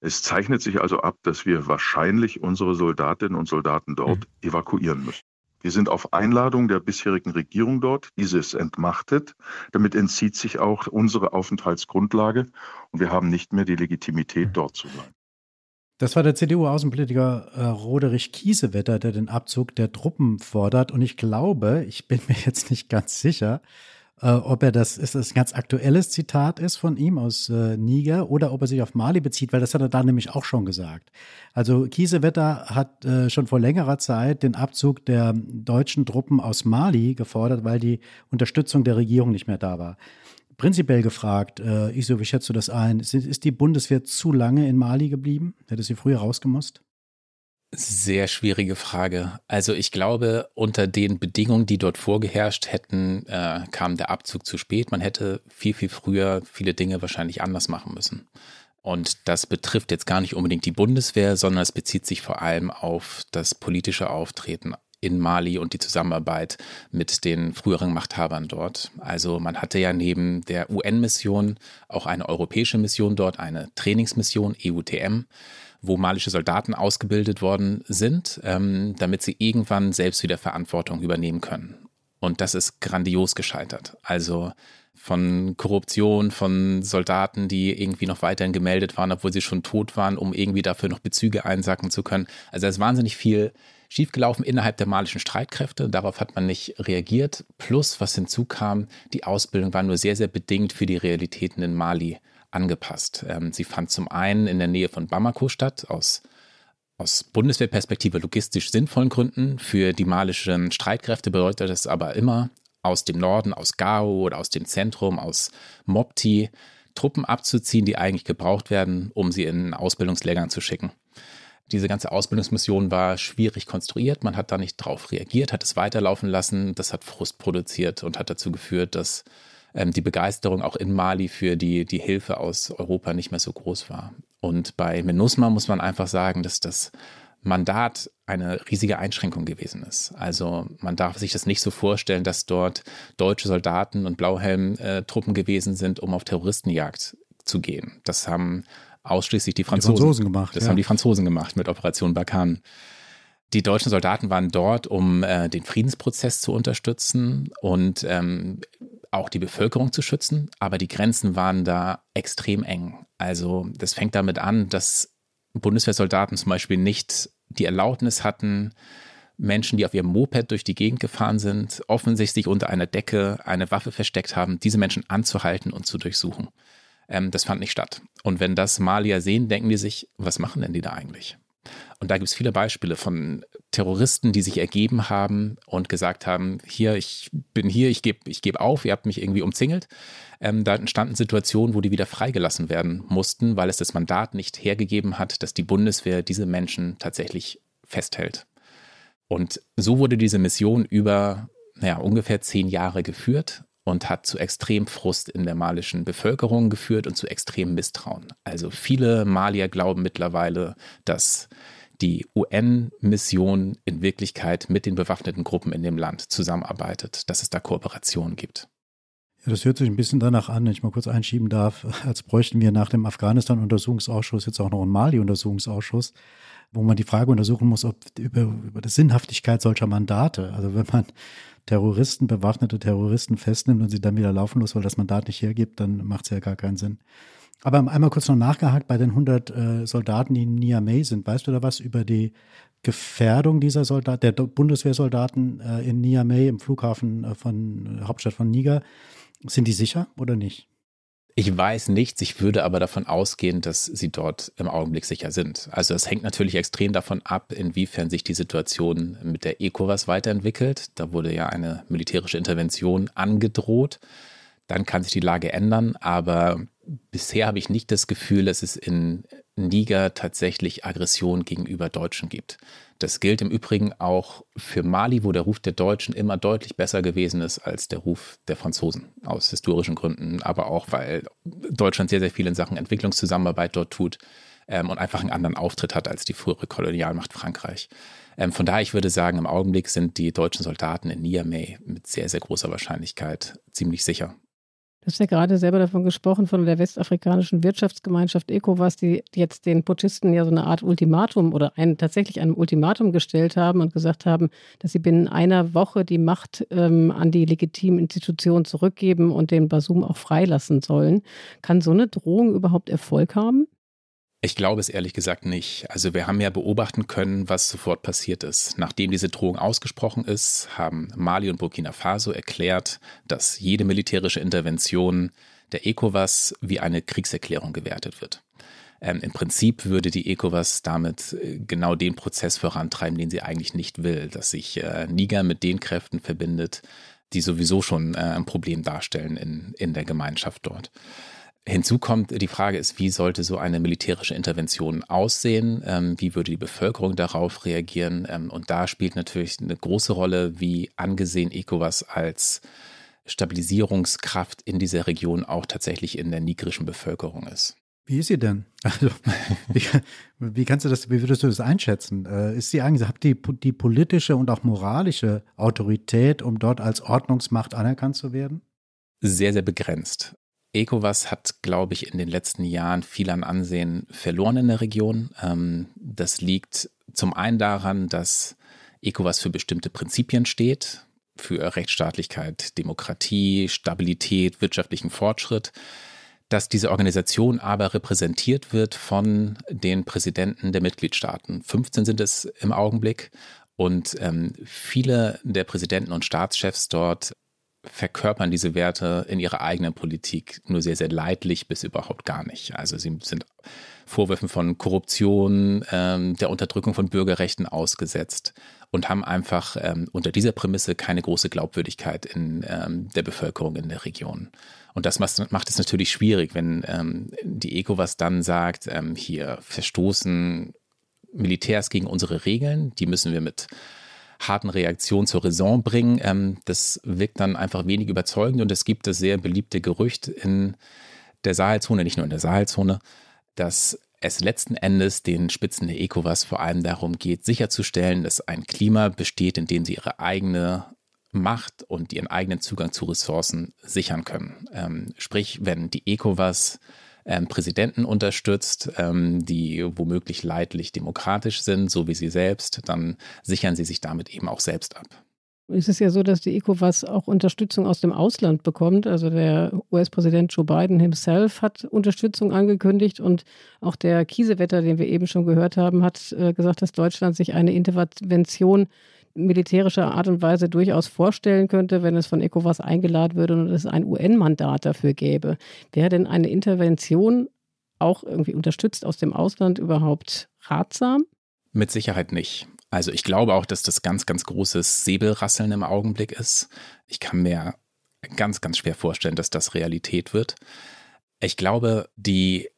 [SPEAKER 13] Es zeichnet sich also ab, dass wir wahrscheinlich unsere Soldatinnen und Soldaten dort mhm. evakuieren müssen. Wir sind auf Einladung der bisherigen Regierung dort. Diese ist entmachtet. Damit entzieht sich auch unsere Aufenthaltsgrundlage und wir haben nicht mehr die Legitimität, dort zu sein.
[SPEAKER 2] Das war der CDU-Außenpolitiker äh, Roderich Kiesewetter, der den Abzug der Truppen fordert. Und ich glaube, ich bin mir jetzt nicht ganz sicher, äh, ob er das, ist das ein ganz aktuelles Zitat ist von ihm aus äh, Niger oder ob er sich auf Mali bezieht, weil das hat er da nämlich auch schon gesagt. Also Kiesewetter hat äh, schon vor längerer Zeit den Abzug der deutschen Truppen aus Mali gefordert, weil die Unterstützung der Regierung nicht mehr da war. Prinzipiell gefragt, äh, Iso, wie schätzt du das ein? Ist, ist die Bundeswehr zu lange in Mali geblieben? Hätte sie früher rausgemusst?
[SPEAKER 5] Sehr schwierige Frage. Also ich glaube, unter den Bedingungen, die dort vorgeherrscht hätten, äh, kam der Abzug zu spät. Man hätte viel, viel früher viele Dinge wahrscheinlich anders machen müssen. Und das betrifft jetzt gar nicht unbedingt die Bundeswehr, sondern es bezieht sich vor allem auf das politische Auftreten in Mali und die Zusammenarbeit mit den früheren Machthabern dort. Also man hatte ja neben der UN-Mission auch eine europäische Mission dort, eine Trainingsmission, EUTM wo malische Soldaten ausgebildet worden sind, ähm, damit sie irgendwann selbst wieder Verantwortung übernehmen können. Und das ist grandios gescheitert. Also von Korruption, von Soldaten, die irgendwie noch weiterhin gemeldet waren, obwohl sie schon tot waren, um irgendwie dafür noch Bezüge einsacken zu können. Also es ist wahnsinnig viel schiefgelaufen innerhalb der malischen Streitkräfte. Darauf hat man nicht reagiert. Plus, was hinzukam, die Ausbildung war nur sehr, sehr bedingt für die Realitäten in Mali angepasst. Ähm, sie fand zum einen in der Nähe von Bamako statt, aus, aus Bundeswehrperspektive logistisch sinnvollen Gründen. Für die malischen Streitkräfte bedeutet das aber immer, aus dem Norden, aus Gao oder aus dem Zentrum, aus Mopti, Truppen abzuziehen, die eigentlich gebraucht werden, um sie in Ausbildungslägern zu schicken. Diese ganze Ausbildungsmission war schwierig konstruiert. Man hat da nicht drauf reagiert, hat es weiterlaufen lassen. Das hat Frust produziert und hat dazu geführt, dass ähm, die Begeisterung auch in Mali für die, die Hilfe aus Europa nicht mehr so groß war. Und bei MINUSMA muss man einfach sagen, dass das Mandat eine riesige Einschränkung gewesen ist. Also man darf sich das nicht so vorstellen, dass dort deutsche Soldaten und Blauhelm-Truppen gewesen sind, um auf Terroristenjagd zu gehen. Das haben ausschließlich die Franzosen, die Franzosen gemacht. Das ja. haben die Franzosen gemacht mit Operation Barkan. Die deutschen Soldaten waren dort, um äh, den Friedensprozess zu unterstützen und ähm, auch die Bevölkerung zu schützen, aber die Grenzen waren da extrem eng. Also das fängt damit an, dass Bundeswehrsoldaten zum Beispiel nicht die Erlaubnis hatten, Menschen, die auf ihrem Moped durch die Gegend gefahren sind, offensichtlich unter einer Decke eine Waffe versteckt haben, diese Menschen anzuhalten und zu durchsuchen. Ähm, das fand nicht statt. Und wenn das Malier sehen, denken die sich, was machen denn die da eigentlich? Und da gibt es viele Beispiele von Terroristen, die sich ergeben haben und gesagt haben, hier, ich bin hier, ich gebe ich geb auf, ihr habt mich irgendwie umzingelt. Ähm, da entstanden Situationen, wo die wieder freigelassen werden mussten, weil es das Mandat nicht hergegeben hat, dass die Bundeswehr diese Menschen tatsächlich festhält. Und so wurde diese Mission über naja, ungefähr zehn Jahre geführt und hat zu extrem Frust in der malischen Bevölkerung geführt und zu extremem Misstrauen. Also viele Malier glauben mittlerweile, dass die UN-Mission in Wirklichkeit mit den bewaffneten Gruppen in dem Land zusammenarbeitet, dass es da Kooperationen gibt.
[SPEAKER 2] Ja, das hört sich ein bisschen danach an, wenn ich mal kurz einschieben darf, [laughs] als bräuchten wir nach dem Afghanistan-Untersuchungsausschuss jetzt auch noch einen Mali-Untersuchungsausschuss, wo man die Frage untersuchen muss, ob über, über die Sinnhaftigkeit solcher Mandate, also wenn man Terroristen, bewaffnete Terroristen festnimmt und sie dann wieder laufen lässt, weil das Mandat nicht hergibt, dann macht es ja gar keinen Sinn. Aber einmal kurz noch nachgehakt bei den 100 äh, Soldaten, die in Niamey sind. Weißt du da was über die Gefährdung dieser Soldaten, der Bundeswehrsoldaten äh, in Niamey im Flughafen äh, von äh, Hauptstadt von Niger? Sind die sicher oder nicht?
[SPEAKER 5] Ich weiß nichts, ich würde aber davon ausgehen, dass sie dort im Augenblick sicher sind. Also es hängt natürlich extrem davon ab, inwiefern sich die Situation mit der ECOWAS weiterentwickelt. Da wurde ja eine militärische Intervention angedroht. Dann kann sich die Lage ändern, aber bisher habe ich nicht das Gefühl, dass es in Niger tatsächlich Aggression gegenüber Deutschen gibt. Das gilt im Übrigen auch für Mali, wo der Ruf der Deutschen immer deutlich besser gewesen ist als der Ruf der Franzosen, aus historischen Gründen, aber auch, weil Deutschland sehr, sehr viel in Sachen Entwicklungszusammenarbeit dort tut ähm, und einfach einen anderen Auftritt hat als die frühere Kolonialmacht Frankreich. Ähm, von daher, ich würde sagen, im Augenblick sind die deutschen Soldaten in Niamey mit sehr, sehr großer Wahrscheinlichkeit ziemlich sicher.
[SPEAKER 3] Du hast ja gerade selber davon gesprochen, von der westafrikanischen Wirtschaftsgemeinschaft ECOWAS, die jetzt den Putschisten ja so eine Art Ultimatum oder ein, tatsächlich ein Ultimatum gestellt haben und gesagt haben, dass sie binnen einer Woche die Macht ähm, an die legitimen Institutionen zurückgeben und den Basum auch freilassen sollen. Kann so eine Drohung überhaupt Erfolg haben?
[SPEAKER 5] Ich glaube es ehrlich gesagt nicht. Also wir haben ja beobachten können, was sofort passiert ist. Nachdem diese Drohung ausgesprochen ist, haben Mali und Burkina Faso erklärt, dass jede militärische Intervention der ECOWAS wie eine Kriegserklärung gewertet wird. Ähm, Im Prinzip würde die ECOWAS damit äh, genau den Prozess vorantreiben, den sie eigentlich nicht will, dass sich äh, Niger mit den Kräften verbindet, die sowieso schon äh, ein Problem darstellen in, in der Gemeinschaft dort. Hinzu kommt, die Frage ist, wie sollte so eine militärische Intervention aussehen? Ähm, wie würde die Bevölkerung darauf reagieren? Ähm, und da spielt natürlich eine große Rolle, wie angesehen ECOWAS als Stabilisierungskraft in dieser Region auch tatsächlich in der nigerischen Bevölkerung ist.
[SPEAKER 2] Wie ist sie denn? [laughs] Also, wie, wie, kannst du das, wie würdest du das einschätzen? Äh, ist sie eigentlich, habt die, die politische und auch moralische Autorität, um dort als Ordnungsmacht anerkannt zu werden?
[SPEAKER 5] Sehr, sehr begrenzt. ECOWAS hat, glaube ich, in den letzten Jahren viel an Ansehen verloren in der Region. Ähm, das liegt zum einen daran, dass ECOWAS für bestimmte Prinzipien steht, für Rechtsstaatlichkeit, Demokratie, Stabilität, wirtschaftlichen Fortschritt, dass diese Organisation aber repräsentiert wird von den Präsidenten der Mitgliedstaaten. 15 sind es im Augenblick. Und ähm, viele der Präsidenten und Staatschefs dort verkörpern diese Werte in ihrer eigenen Politik nur sehr, sehr leidlich bis überhaupt gar nicht. Also sie sind Vorwürfen von Korruption, ähm, der Unterdrückung von Bürgerrechten ausgesetzt und haben einfach ähm, unter dieser Prämisse keine große Glaubwürdigkeit in ähm, der Bevölkerung in der Region. Und das macht, es natürlich schwierig, wenn ähm, die ECOWAS dann sagt, ähm, hier verstoßen Militärs gegen unsere Regeln, die müssen wir mit harten Reaktion zur Raison bringen. Ähm, das wirkt dann einfach wenig überzeugend und es gibt das sehr beliebte Gerücht in der Sahelzone, nicht nur in der Sahelzone, dass es letzten Endes den Spitzen der ECOWAS vor allem darum geht, sicherzustellen, dass ein Klima besteht, in dem sie ihre eigene Macht und ihren eigenen Zugang zu Ressourcen sichern können. Ähm, sprich, wenn die ECOWAS ähm, Präsidenten unterstützt, ähm, die womöglich leidlich demokratisch sind, so wie sie selbst, dann sichern sie sich damit eben auch selbst ab.
[SPEAKER 3] Es ist ja so, dass die ECOWAS auch Unterstützung aus dem Ausland bekommt. Also der US-Präsident Joe Biden himself hat Unterstützung angekündigt und auch der Kiesewetter, den wir eben schon gehört haben, hat äh, gesagt, dass Deutschland sich eine Intervention militärischer Art und Weise durchaus vorstellen könnte, wenn es von ECOWAS eingeladen würde und es ein UN-Mandat dafür gäbe. Wäre denn eine Intervention auch irgendwie unterstützt aus dem Ausland überhaupt ratsam?
[SPEAKER 5] Mit Sicherheit nicht. Also ich glaube auch, dass das ganz, ganz großes Säbelrasseln im Augenblick ist. Ich kann mir ganz, ganz schwer vorstellen, dass das Realität wird. Ich glaube, die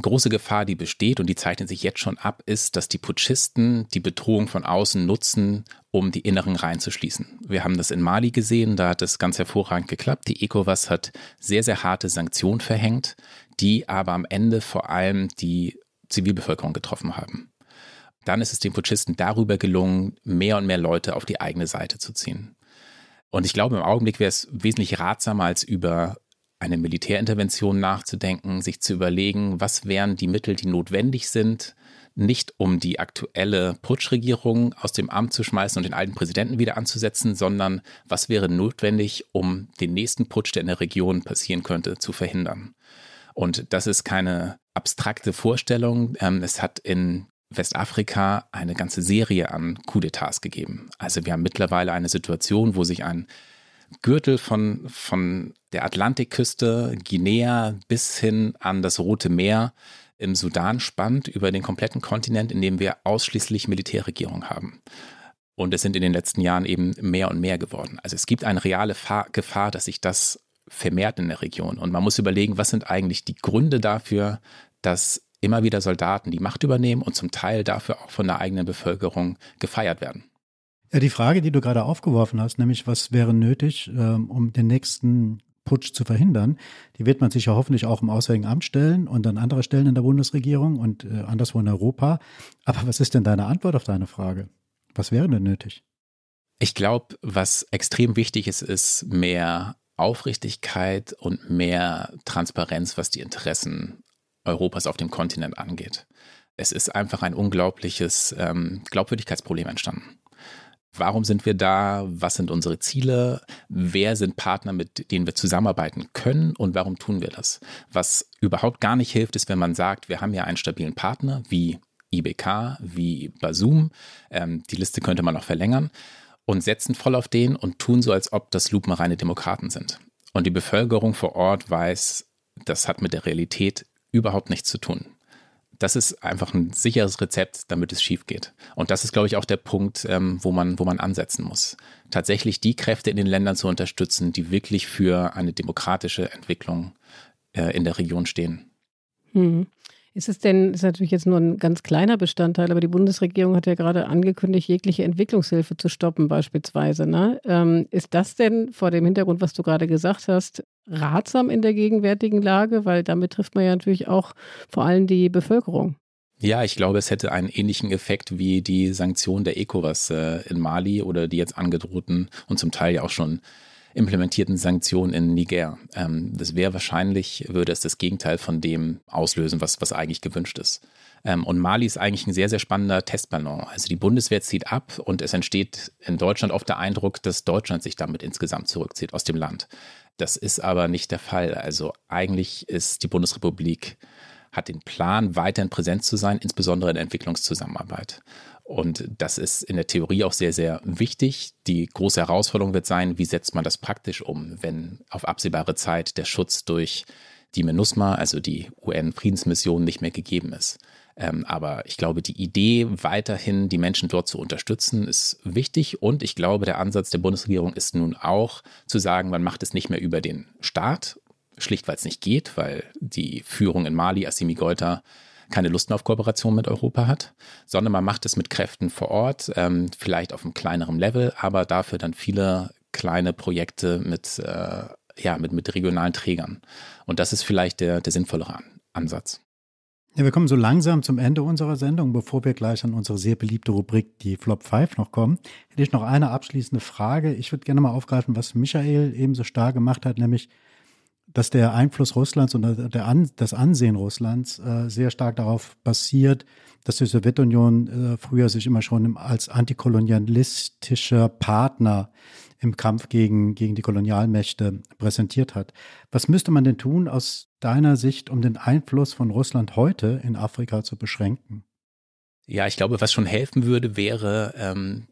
[SPEAKER 5] große Gefahr, die besteht und die zeichnet sich jetzt schon ab, ist, dass die Putschisten die Bedrohung von außen nutzen, um die inneren Reihen zu schließen. Wir haben das in Mali gesehen, da hat es ganz hervorragend geklappt. Die ECOWAS hat sehr, sehr harte Sanktionen verhängt, die aber am Ende vor allem die Zivilbevölkerung getroffen haben. Dann ist es den Putschisten darüber gelungen, mehr und mehr Leute auf die eigene Seite zu ziehen. Und ich glaube, im Augenblick wäre es wesentlich ratsamer, als über eine Militärintervention nachzudenken, sich zu überlegen, was wären die Mittel, die notwendig sind, nicht um die aktuelle Putschregierung aus dem Amt zu schmeißen und den alten Präsidenten wieder anzusetzen, sondern was wäre notwendig, um den nächsten Putsch, der in der Region passieren könnte, zu verhindern. Und das ist keine abstrakte Vorstellung. Ähm, es hat in Westafrika eine ganze Serie an Coup d'etats gegeben. Also wir haben mittlerweile eine Situation, wo sich ein Gürtel von, von der Atlantikküste, Guinea bis hin an das Rote Meer im Sudan spannt über den kompletten Kontinent, in dem wir ausschließlich Militärregierung haben. Und es sind in den letzten Jahren eben mehr und mehr geworden. Also es gibt eine reale Gefahr, dass sich das vermehrt in der Region. Und man muss überlegen, was sind eigentlich die Gründe dafür, dass immer wieder Soldaten die Macht übernehmen und zum Teil dafür auch von der eigenen Bevölkerung gefeiert werden.
[SPEAKER 2] Ja, die Frage, die du gerade aufgeworfen hast, nämlich was wäre nötig, ähm, um den nächsten Putsch zu verhindern, die wird man sich ja hoffentlich auch im Auswärtigen Amt stellen und an andere Stellen in der Bundesregierung und äh, anderswo in Europa. Aber was ist denn deine Antwort auf deine Frage? Was wäre denn nötig?
[SPEAKER 5] Ich glaube, was extrem wichtig ist, ist mehr Aufrichtigkeit und mehr Transparenz, was die Interessen Europas auf dem Kontinent angeht. Es ist einfach ein unglaubliches ähm, Glaubwürdigkeitsproblem entstanden. Warum sind wir da? Was sind unsere Ziele? Wer sind Partner, mit denen wir zusammenarbeiten können? Und warum tun wir das? Was überhaupt gar nicht hilft, ist, wenn man sagt, wir haben ja einen stabilen Partner wie IBK, wie Basum. Ähm, die Liste könnte man noch verlängern und setzen voll auf den und tun so, als ob das lupenreine Demokraten sind. Und die Bevölkerung vor Ort weiß, das hat mit der Realität überhaupt nichts zu tun. Das ist einfach ein sicheres Rezept, damit es schief geht. Und das ist, glaube ich, auch der Punkt, ähm, wo, man, wo man ansetzen muss. Tatsächlich die Kräfte in den Ländern zu unterstützen, die wirklich für eine demokratische Entwicklung äh, in der Region stehen.
[SPEAKER 3] Hm. Ist es denn, ist natürlich jetzt nur ein ganz kleiner Bestandteil, aber die Bundesregierung hat ja gerade angekündigt, jegliche Entwicklungshilfe zu stoppen, beispielsweise. Ne? Ähm, ist das denn vor dem Hintergrund, was du gerade gesagt hast, ratsam in der gegenwärtigen Lage? Weil damit trifft man ja natürlich auch vor allem die Bevölkerung.
[SPEAKER 5] Ja, ich glaube, es hätte einen ähnlichen Effekt wie die Sanktionen der ECOWAS äh, in Mali oder die jetzt angedrohten und zum Teil ja auch schon implementierten Sanktionen in Niger. Ähm, das wäre wahrscheinlich, würde es das Gegenteil von dem auslösen, was, was eigentlich gewünscht ist. Ähm, und Mali ist eigentlich ein sehr, sehr spannender Testballon. Also die Bundeswehr zieht ab und es entsteht in Deutschland oft der Eindruck, dass Deutschland sich damit insgesamt zurückzieht aus dem Land. Das ist aber nicht der Fall. Also eigentlich ist die Bundesrepublik hat den Plan, weiterhin präsent zu sein, insbesondere in der Entwicklungszusammenarbeit. Und das ist in der Theorie auch sehr, sehr wichtig. Die große Herausforderung wird sein, wie setzt man das praktisch um, wenn auf absehbare Zeit der Schutz durch die MINUSMA, also die UN-Friedensmission, nicht mehr gegeben ist. Ähm, aber ich glaube, die Idee, weiterhin die Menschen dort zu unterstützen, ist wichtig. Und ich glaube, der Ansatz der Bundesregierung ist nun auch zu sagen, man macht es nicht mehr über den Staat, schlicht weil es nicht geht, weil die Führung in Mali, Assimi Goita, keine Lust mehr auf Kooperation mit Europa hat, sondern man macht es mit Kräften vor Ort, ähm, vielleicht auf einem kleineren Level, aber dafür dann viele kleine Projekte mit, äh, ja, mit, mit regionalen Trägern. Und das ist vielleicht der, der sinnvollere Ansatz.
[SPEAKER 2] Ja, wir kommen so langsam zum Ende unserer Sendung. Bevor wir gleich an unsere sehr beliebte Rubrik, die Flop 5, noch kommen, hätte ich noch eine abschließende Frage. Ich würde gerne mal aufgreifen, was Michael eben so stark gemacht hat, nämlich dass der Einfluss Russlands und An das Ansehen Russlands äh, sehr stark darauf basiert, dass die Sowjetunion äh, früher sich immer schon als antikolonialistischer Partner im Kampf gegen, gegen die Kolonialmächte präsentiert hat. Was müsste man denn tun aus deiner Sicht, um den Einfluss von Russland heute in Afrika zu beschränken?
[SPEAKER 5] Ja, ich glaube, was schon helfen würde, wäre, ähm,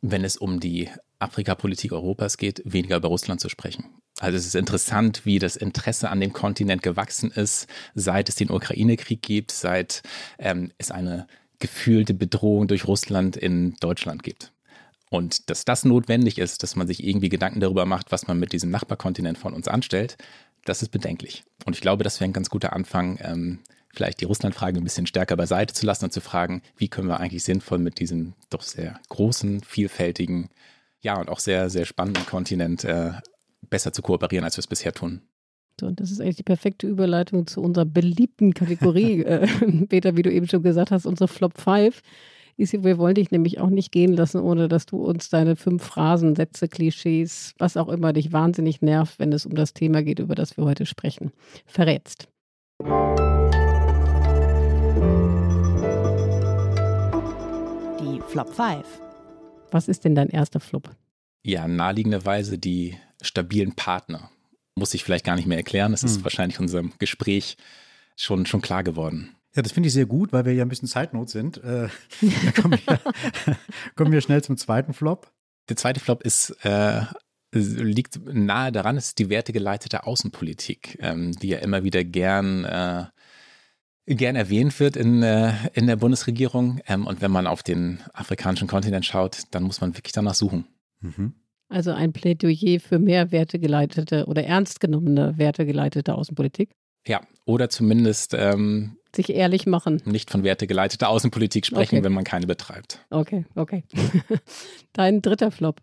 [SPEAKER 5] wenn es um die Afrikapolitik Europas geht, weniger über Russland zu sprechen. Also es ist interessant, wie das Interesse an dem Kontinent gewachsen ist, seit es den Ukraine-Krieg gibt, seit ähm, es eine gefühlte Bedrohung durch Russland in Deutschland gibt. Und dass das notwendig ist, dass man sich irgendwie Gedanken darüber macht, was man mit diesem Nachbarkontinent von uns anstellt, das ist bedenklich. Und ich glaube, das wäre ein ganz guter Anfang, ähm, vielleicht die Russlandfrage ein bisschen stärker beiseite zu lassen und zu fragen, wie können wir eigentlich sinnvoll mit diesem doch sehr großen, vielfältigen ja, und auch sehr, sehr spannenden Kontinent äh, besser zu kooperieren, als wir es bisher tun.
[SPEAKER 3] Und das ist eigentlich die perfekte Überleitung zu unserer beliebten Kategorie, [laughs] äh, Peter, wie du eben schon gesagt hast, unsere Flop 5. wir wollen dich nämlich auch nicht gehen lassen, ohne dass du uns deine fünf Phrasen, Sätze, Klischees, was auch immer dich wahnsinnig nervt, wenn es um das Thema geht, über das wir heute sprechen, verrätst.
[SPEAKER 1] Die Flop 5.
[SPEAKER 3] Was ist denn dein erster Flop?
[SPEAKER 5] Ja, naheliegenderweise die stabilen Partner. muss ich vielleicht gar nicht mehr erklären. Das ist
[SPEAKER 2] Hm.
[SPEAKER 5] wahrscheinlich unserem Gespräch schon, schon klar geworden.
[SPEAKER 2] Ja, das finde ich sehr gut, weil wir ja ein bisschen Zeitnot sind. Äh, [laughs] kommen, wir, [laughs] kommen wir schnell zum zweiten Flop.
[SPEAKER 5] Der zweite Flop ist, äh, liegt nahe daran, es ist die wertegeleitete Außenpolitik, ähm, die ja immer wieder gern, äh, gern erwähnt wird in, äh, in der Bundesregierung. Ähm, und wenn man auf den afrikanischen Kontinent schaut, dann muss man wirklich danach suchen.
[SPEAKER 2] Mhm.
[SPEAKER 3] Also ein Plädoyer für mehr wertegeleitete oder ernst genommene wertegeleitete Außenpolitik.
[SPEAKER 5] Ja, oder zumindest ähm,
[SPEAKER 3] Sich ehrlich machen.
[SPEAKER 5] nicht von wertegeleiteter Außenpolitik sprechen,
[SPEAKER 3] Okay.
[SPEAKER 5] wenn man keine betreibt.
[SPEAKER 3] Okay, okay. [laughs] Dein dritter Flop.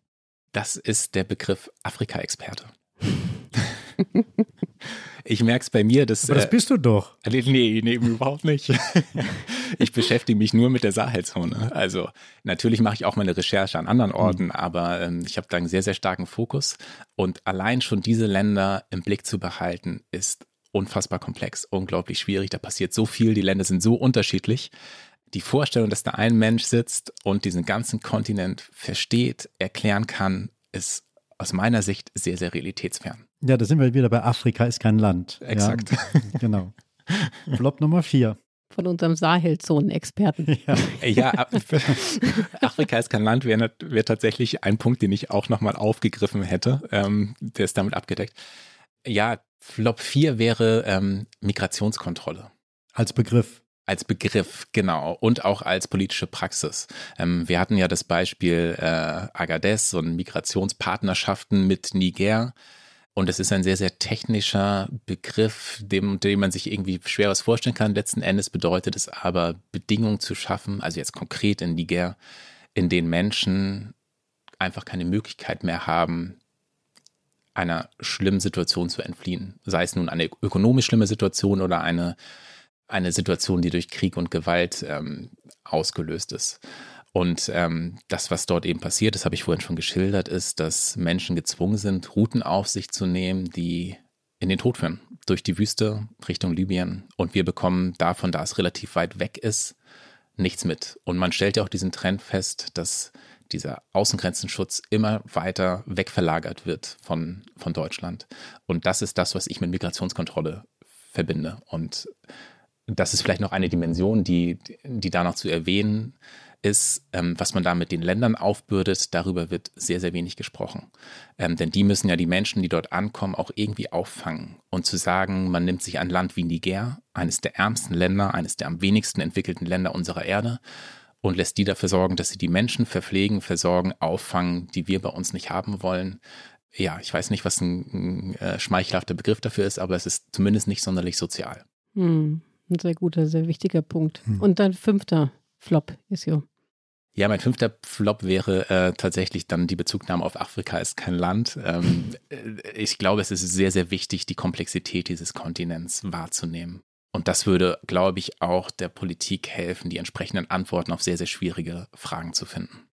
[SPEAKER 5] Das ist der Begriff Afrika-Experte. [laughs] ich merke es bei mir, dass.
[SPEAKER 2] Aber das
[SPEAKER 5] äh,
[SPEAKER 2] bist du doch.
[SPEAKER 5] Nee, nee, nee, überhaupt nicht. [laughs] ich beschäftige mich nur mit der Sahelzone. Also natürlich mache ich auch meine Recherche an anderen Orten, aber ähm, ich habe da einen sehr, sehr starken Fokus. Und allein schon diese Länder im Blick zu behalten, ist unfassbar komplex, unglaublich schwierig. Da passiert so viel, die Länder sind so unterschiedlich. Die Vorstellung, dass da ein Mensch sitzt und diesen ganzen Kontinent versteht, erklären kann, ist aus meiner Sicht sehr, sehr realitätsfern.
[SPEAKER 2] Ja, da sind wir wieder bei Afrika ist kein Land.
[SPEAKER 5] Exakt.
[SPEAKER 2] Ja, [laughs] genau. Flop Nummer vier.
[SPEAKER 3] Von unserem Sahelzonen-Experten. [laughs]
[SPEAKER 2] Ja.
[SPEAKER 5] Ja, Af- [laughs] Afrika ist kein Land, wäre wär tatsächlich ein Punkt, den ich auch nochmal aufgegriffen hätte. Ähm, der ist damit abgedeckt. Ja, Flop 4 wäre ähm, Migrationskontrolle.
[SPEAKER 2] Als Begriff.
[SPEAKER 5] Als Begriff, genau. Und auch als politische Praxis. Ähm, wir hatten ja das Beispiel äh, Agadez und Migrationspartnerschaften mit Niger. Und es ist ein sehr, sehr technischer Begriff, dem, dem man sich irgendwie schwer was vorstellen kann. Letzten Endes bedeutet es aber, Bedingungen zu schaffen, also jetzt konkret in Niger, in denen Menschen einfach keine Möglichkeit mehr haben, einer schlimmen Situation zu entfliehen. Sei es nun eine ökonomisch schlimme Situation oder eine, eine Situation, die durch Krieg und Gewalt ähm, ausgelöst ist. Und ähm, das, was dort eben passiert, das habe ich vorhin schon geschildert, ist, dass Menschen gezwungen sind, Routen auf sich zu nehmen, die in den Tod führen, durch die Wüste Richtung Libyen. Und wir bekommen davon, da es relativ weit weg ist, nichts mit. Und man stellt ja auch diesen Trend fest, dass dieser Außengrenzenschutz immer weiter wegverlagert wird von, von Deutschland. Und das ist das, was ich mit Migrationskontrolle verbinde. Und das ist vielleicht noch eine Dimension, die, die da noch zu erwähnen ist, ähm, was man da mit den Ländern aufbürdet, darüber wird sehr, sehr wenig gesprochen. Ähm, denn die müssen ja die Menschen, die dort ankommen, auch irgendwie auffangen. Und zu sagen, man nimmt sich ein Land wie Niger, eines der ärmsten Länder, eines der am wenigsten entwickelten Länder unserer Erde, und lässt die dafür sorgen, dass sie die Menschen verpflegen, versorgen, auffangen, die wir bei uns nicht haben wollen. Ja, ich weiß nicht, was ein, ein äh, schmeichelhafter Begriff dafür ist, aber es ist zumindest nicht sonderlich sozial.
[SPEAKER 3] Hm, ein sehr guter, sehr wichtiger Punkt.
[SPEAKER 2] Hm.
[SPEAKER 3] Und dein fünfter Flop ist ja.
[SPEAKER 5] Ja, mein fünfter Flop wäre äh, tatsächlich dann die Bezugnahme auf Afrika ist kein Land. Ähm, äh, ich glaube, es ist sehr, sehr wichtig, die Komplexität dieses Kontinents wahrzunehmen. Und das würde, glaube ich, auch der Politik helfen, die entsprechenden Antworten auf sehr, sehr schwierige Fragen zu finden.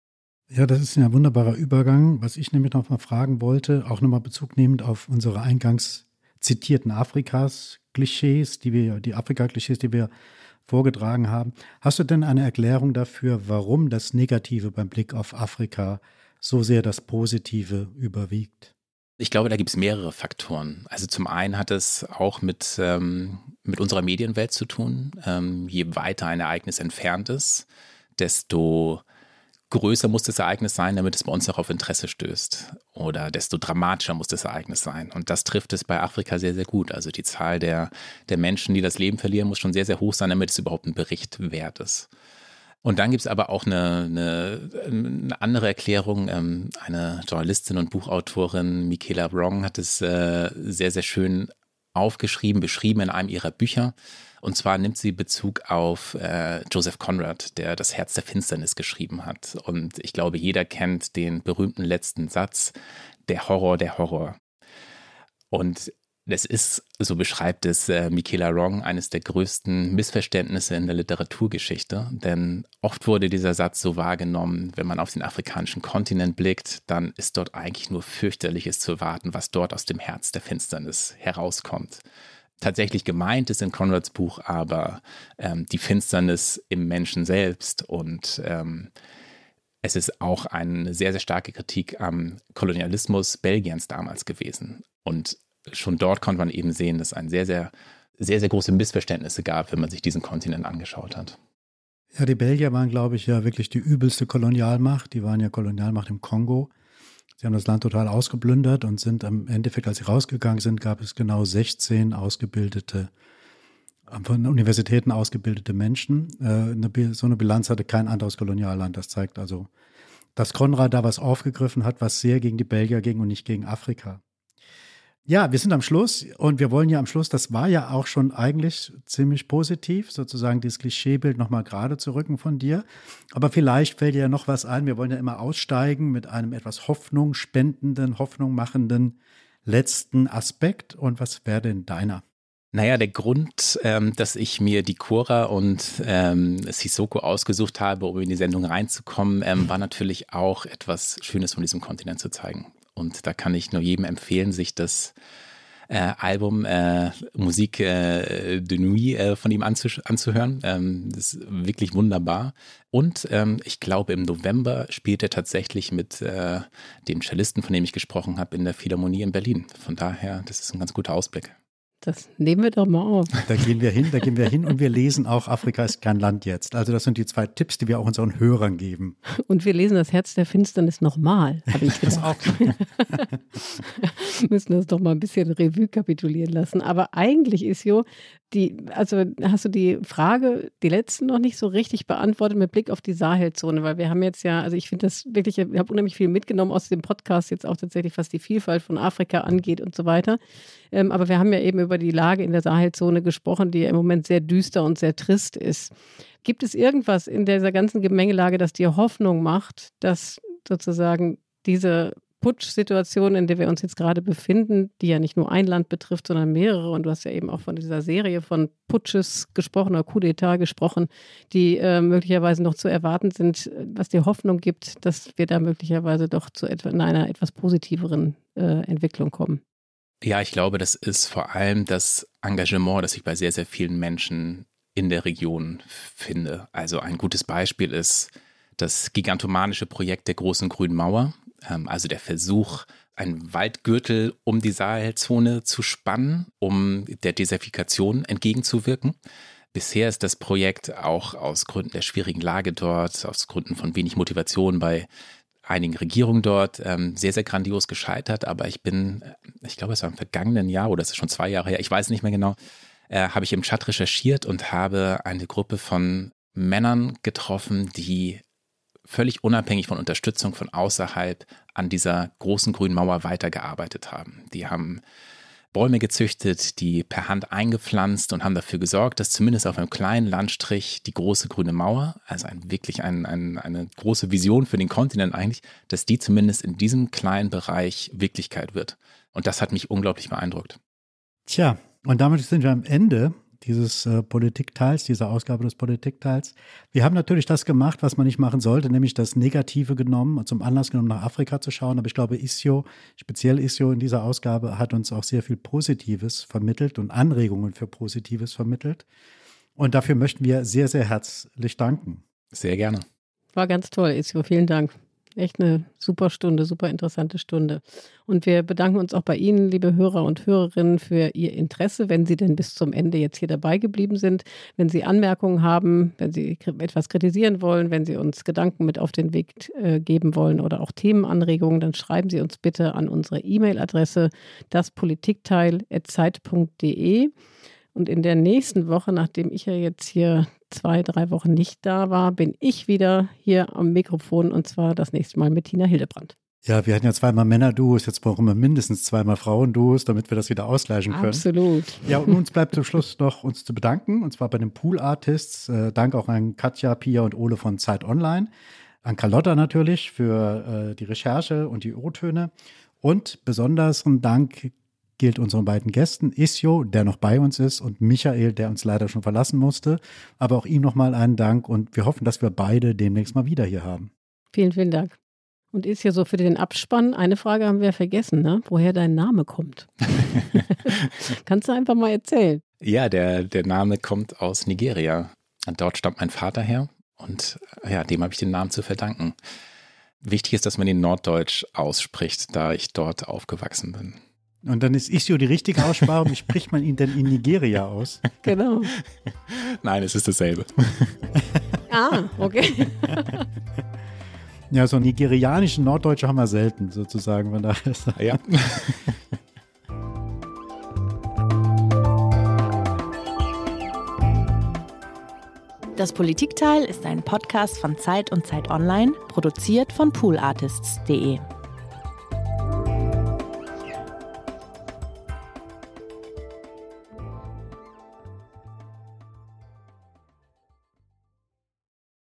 [SPEAKER 2] Ja, das ist ein wunderbarer Übergang. Was ich nämlich noch mal fragen wollte, auch nochmal Bezug nehmend auf unsere eingangs zitierten Afrikas-Klischees, die wir, die Afrika-Klischees, die wir vorgetragen haben. Hast du denn eine Erklärung dafür, warum das Negative beim Blick auf Afrika so sehr das Positive überwiegt?
[SPEAKER 5] Ich glaube, da gibt es mehrere Faktoren. Also zum einen hat es auch mit, ähm, mit unserer Medienwelt zu tun. Ähm, je weiter ein Ereignis entfernt ist, desto größer muss das Ereignis sein, damit es bei uns auch auf Interesse stößt. Oder desto dramatischer muss das Ereignis sein. Und das trifft es bei Afrika sehr, sehr gut. Also die Zahl der, der Menschen, die das Leben verlieren, muss schon sehr, sehr hoch sein, damit es überhaupt ein Bericht wert ist. Und dann gibt es aber auch eine, eine, eine andere Erklärung. Ähm, eine Journalistin und Buchautorin, Michaela Wrong, hat es äh, sehr, sehr schön aufgeschrieben, beschrieben in einem ihrer Bücher. Und zwar nimmt sie Bezug auf äh, Joseph Conrad, der das Herz der Finsternis geschrieben hat. Und ich glaube, jeder kennt den berühmten letzten Satz, der Horror, der Horror. Und das ist, so beschreibt es äh, Michaela Wrong, eines der größten Missverständnisse in der Literaturgeschichte. Denn oft wurde dieser Satz so wahrgenommen, wenn man auf den afrikanischen Kontinent blickt, dann ist dort eigentlich nur fürchterliches zu erwarten, was dort aus dem Herz der Finsternis herauskommt. Tatsächlich gemeint ist in Conrads Buch aber ähm, die Finsternis im Menschen selbst und ähm, es ist auch eine sehr, sehr starke Kritik am Kolonialismus Belgiens damals gewesen. Und schon dort konnte man eben sehen, dass es ein sehr, sehr, sehr, sehr große Missverständnisse gab, wenn man sich diesen Kontinent angeschaut hat.
[SPEAKER 2] Ja, die Belgier waren, glaube ich, ja wirklich die übelste Kolonialmacht. Die waren ja Kolonialmacht im Kongo. Sie haben das Land total ausgeplündert und sind am Endeffekt, als sie rausgegangen sind, gab es genau 16 ausgebildete, von Universitäten ausgebildete Menschen. Äh, so eine Bilanz hatte kein anderes Kolonialland. Das zeigt also, dass Konrad da was aufgegriffen hat, was sehr gegen die Belgier ging und nicht gegen Afrika. Ja, wir sind am Schluss und wir wollen ja am Schluss, das war ja auch schon eigentlich ziemlich positiv, sozusagen dieses Klischeebild nochmal gerade zu rücken von dir. Aber vielleicht fällt dir ja noch was ein. Wir wollen ja immer aussteigen mit einem etwas Hoffnung spendenden, Hoffnung machenden letzten Aspekt. Und was wäre denn deiner?
[SPEAKER 5] Naja, der Grund, ähm, dass ich mir die Cora und ähm, Sissoko ausgesucht habe, um in die Sendung reinzukommen, ähm, war natürlich auch etwas Schönes von diesem Kontinent zu zeigen. Und da kann ich nur jedem empfehlen, sich das äh, Album äh, Musik äh, de Nuit äh, von ihm anzuh anzuhören. Ähm, das ist wirklich wunderbar. Und ähm, ich glaube, im November spielt er tatsächlich mit äh, dem Cellisten, von dem ich gesprochen habe, in der Philharmonie in Berlin. Von daher, das ist ein ganz guter Ausblick.
[SPEAKER 3] Das nehmen wir doch mal auf.
[SPEAKER 2] Da gehen wir hin, da gehen wir hin und wir lesen auch Afrika ist kein Land jetzt. Also das sind die zwei Tipps, die wir auch unseren Hörern geben.
[SPEAKER 3] Und wir lesen das Herz der Finsternis nochmal, habe ich [laughs] gedacht. [laughs] Müssen das doch mal ein bisschen Revue kapitulieren lassen. Aber eigentlich ist jo die, also hast du die Frage, die letzten noch nicht so richtig beantwortet mit Blick auf die Sahelzone, weil wir haben jetzt ja, also ich finde das wirklich, ich habe unheimlich viel mitgenommen aus dem Podcast jetzt auch tatsächlich, was die Vielfalt von Afrika angeht und so weiter. Ähm, aber wir haben ja eben über die Lage in der Sahelzone gesprochen, die ja im Moment sehr düster und sehr trist ist. Gibt es irgendwas in dieser ganzen Gemengelage, das dir Hoffnung macht, dass sozusagen diese Putsch-Situation, in der wir uns jetzt gerade befinden, die ja nicht nur ein Land betrifft, sondern mehrere. Und du hast ja eben auch von dieser Serie von Putsches gesprochen oder Coup d'etat gesprochen, die äh, möglicherweise noch zu erwarten sind, was dir Hoffnung gibt, dass wir da möglicherweise doch zu etwa, einer etwas positiveren äh, Entwicklung kommen.
[SPEAKER 5] Ja, ich glaube, das ist vor allem das Engagement, das ich bei sehr, sehr vielen Menschen in der Region finde. Also ein gutes Beispiel ist das gigantomanische Projekt der großen grünen Mauer, ähm, also der Versuch, einen Waldgürtel um die Sahelzone zu spannen, um der Desertifikation entgegenzuwirken. Bisher ist das Projekt auch aus Gründen der schwierigen Lage dort, aus Gründen von wenig Motivation bei einigen Regierungen dort ähm, sehr, sehr grandios gescheitert. Aber ich bin, äh, ich glaube, es war im vergangenen Jahr oder es ist schon zwei Jahre her, ich weiß nicht mehr genau, äh, habe ich im Chat recherchiert und habe eine Gruppe von Männern getroffen, die völlig unabhängig von Unterstützung von außerhalb an dieser großen grünen Mauer weitergearbeitet haben. Die haben Bäume gezüchtet, die per Hand eingepflanzt und haben dafür gesorgt, dass zumindest auf einem kleinen Landstrich die große grüne Mauer, also ein, wirklich ein, ein, eine große Vision für den Kontinent eigentlich, dass die zumindest in diesem kleinen Bereich Wirklichkeit wird. Und das hat mich unglaublich beeindruckt.
[SPEAKER 2] Tja, und damit sind wir am Ende dieses äh, Politikteils, dieser Ausgabe des Politikteils. Wir haben natürlich das gemacht, was man nicht machen sollte, nämlich das Negative genommen und zum Anlass genommen, nach Afrika zu schauen. Aber ich glaube, Isio, speziell Isio in dieser Ausgabe, hat uns auch sehr viel Positives vermittelt und Anregungen für Positives vermittelt. Und dafür möchten wir sehr, sehr herzlich danken.
[SPEAKER 5] Sehr gerne.
[SPEAKER 3] War ganz toll, Isio. Vielen Dank. Echt eine super Stunde, super interessante Stunde. Und wir bedanken uns auch bei Ihnen, liebe Hörer und Hörerinnen, für Ihr Interesse, wenn Sie denn bis zum Ende jetzt hier dabei geblieben sind. Wenn Sie Anmerkungen haben, wenn Sie etwas kritisieren wollen, wenn Sie uns Gedanken mit auf den Weg äh, geben wollen oder auch Themenanregungen, dann schreiben Sie uns bitte an unsere E-Mail-Adresse daspolitikteil.zeit.de. Und in der nächsten Woche, nachdem ich ja jetzt hier zwei, drei Wochen nicht da war, bin ich wieder hier am Mikrofon und zwar das nächste Mal mit Tina Hildebrand.
[SPEAKER 2] Ja, wir hatten ja zweimal Männer-Duos, jetzt brauchen wir mindestens zweimal Frauen-Duos, damit wir das wieder ausgleichen können.
[SPEAKER 3] Absolut.
[SPEAKER 2] Ja, und uns bleibt zum Schluss noch uns zu bedanken, und zwar bei den Pool-Artists. Äh, Dank auch an Katja, Pia und Ole von Zeit Online. An Carlotta natürlich für äh, die Recherche und die O-Töne. Und besonderen Dank gilt unseren beiden Gästen, Isjo, der noch bei uns ist, und Michael, der uns leider schon verlassen musste. Aber auch ihm nochmal einen Dank und wir hoffen, dass wir beide demnächst mal wieder hier haben.
[SPEAKER 3] Vielen, vielen Dank. Und ist ja so für den Abspann, eine Frage haben wir vergessen, ne? woher dein Name kommt. [laughs] Kannst du einfach mal erzählen?
[SPEAKER 5] Ja, der, der Name kommt aus Nigeria. Dort stammt mein Vater her und ja, dem habe ich den Namen zu verdanken. Wichtig ist, dass man ihn Norddeutsch ausspricht, da ich dort aufgewachsen bin.
[SPEAKER 2] Und dann ist Isio die richtige Aussprache. Wie spricht man ihn denn in Nigeria aus? [laughs]
[SPEAKER 3] Genau.
[SPEAKER 5] Nein, es ist dasselbe.
[SPEAKER 3] ah, okay.
[SPEAKER 2] Ja, so einen nigerianischen Norddeutsche haben wir selten, sozusagen. Von daher
[SPEAKER 5] ja.
[SPEAKER 1] Das Politikteil ist ein Podcast von Zeit und Zeit Online, produziert von poolartists.de.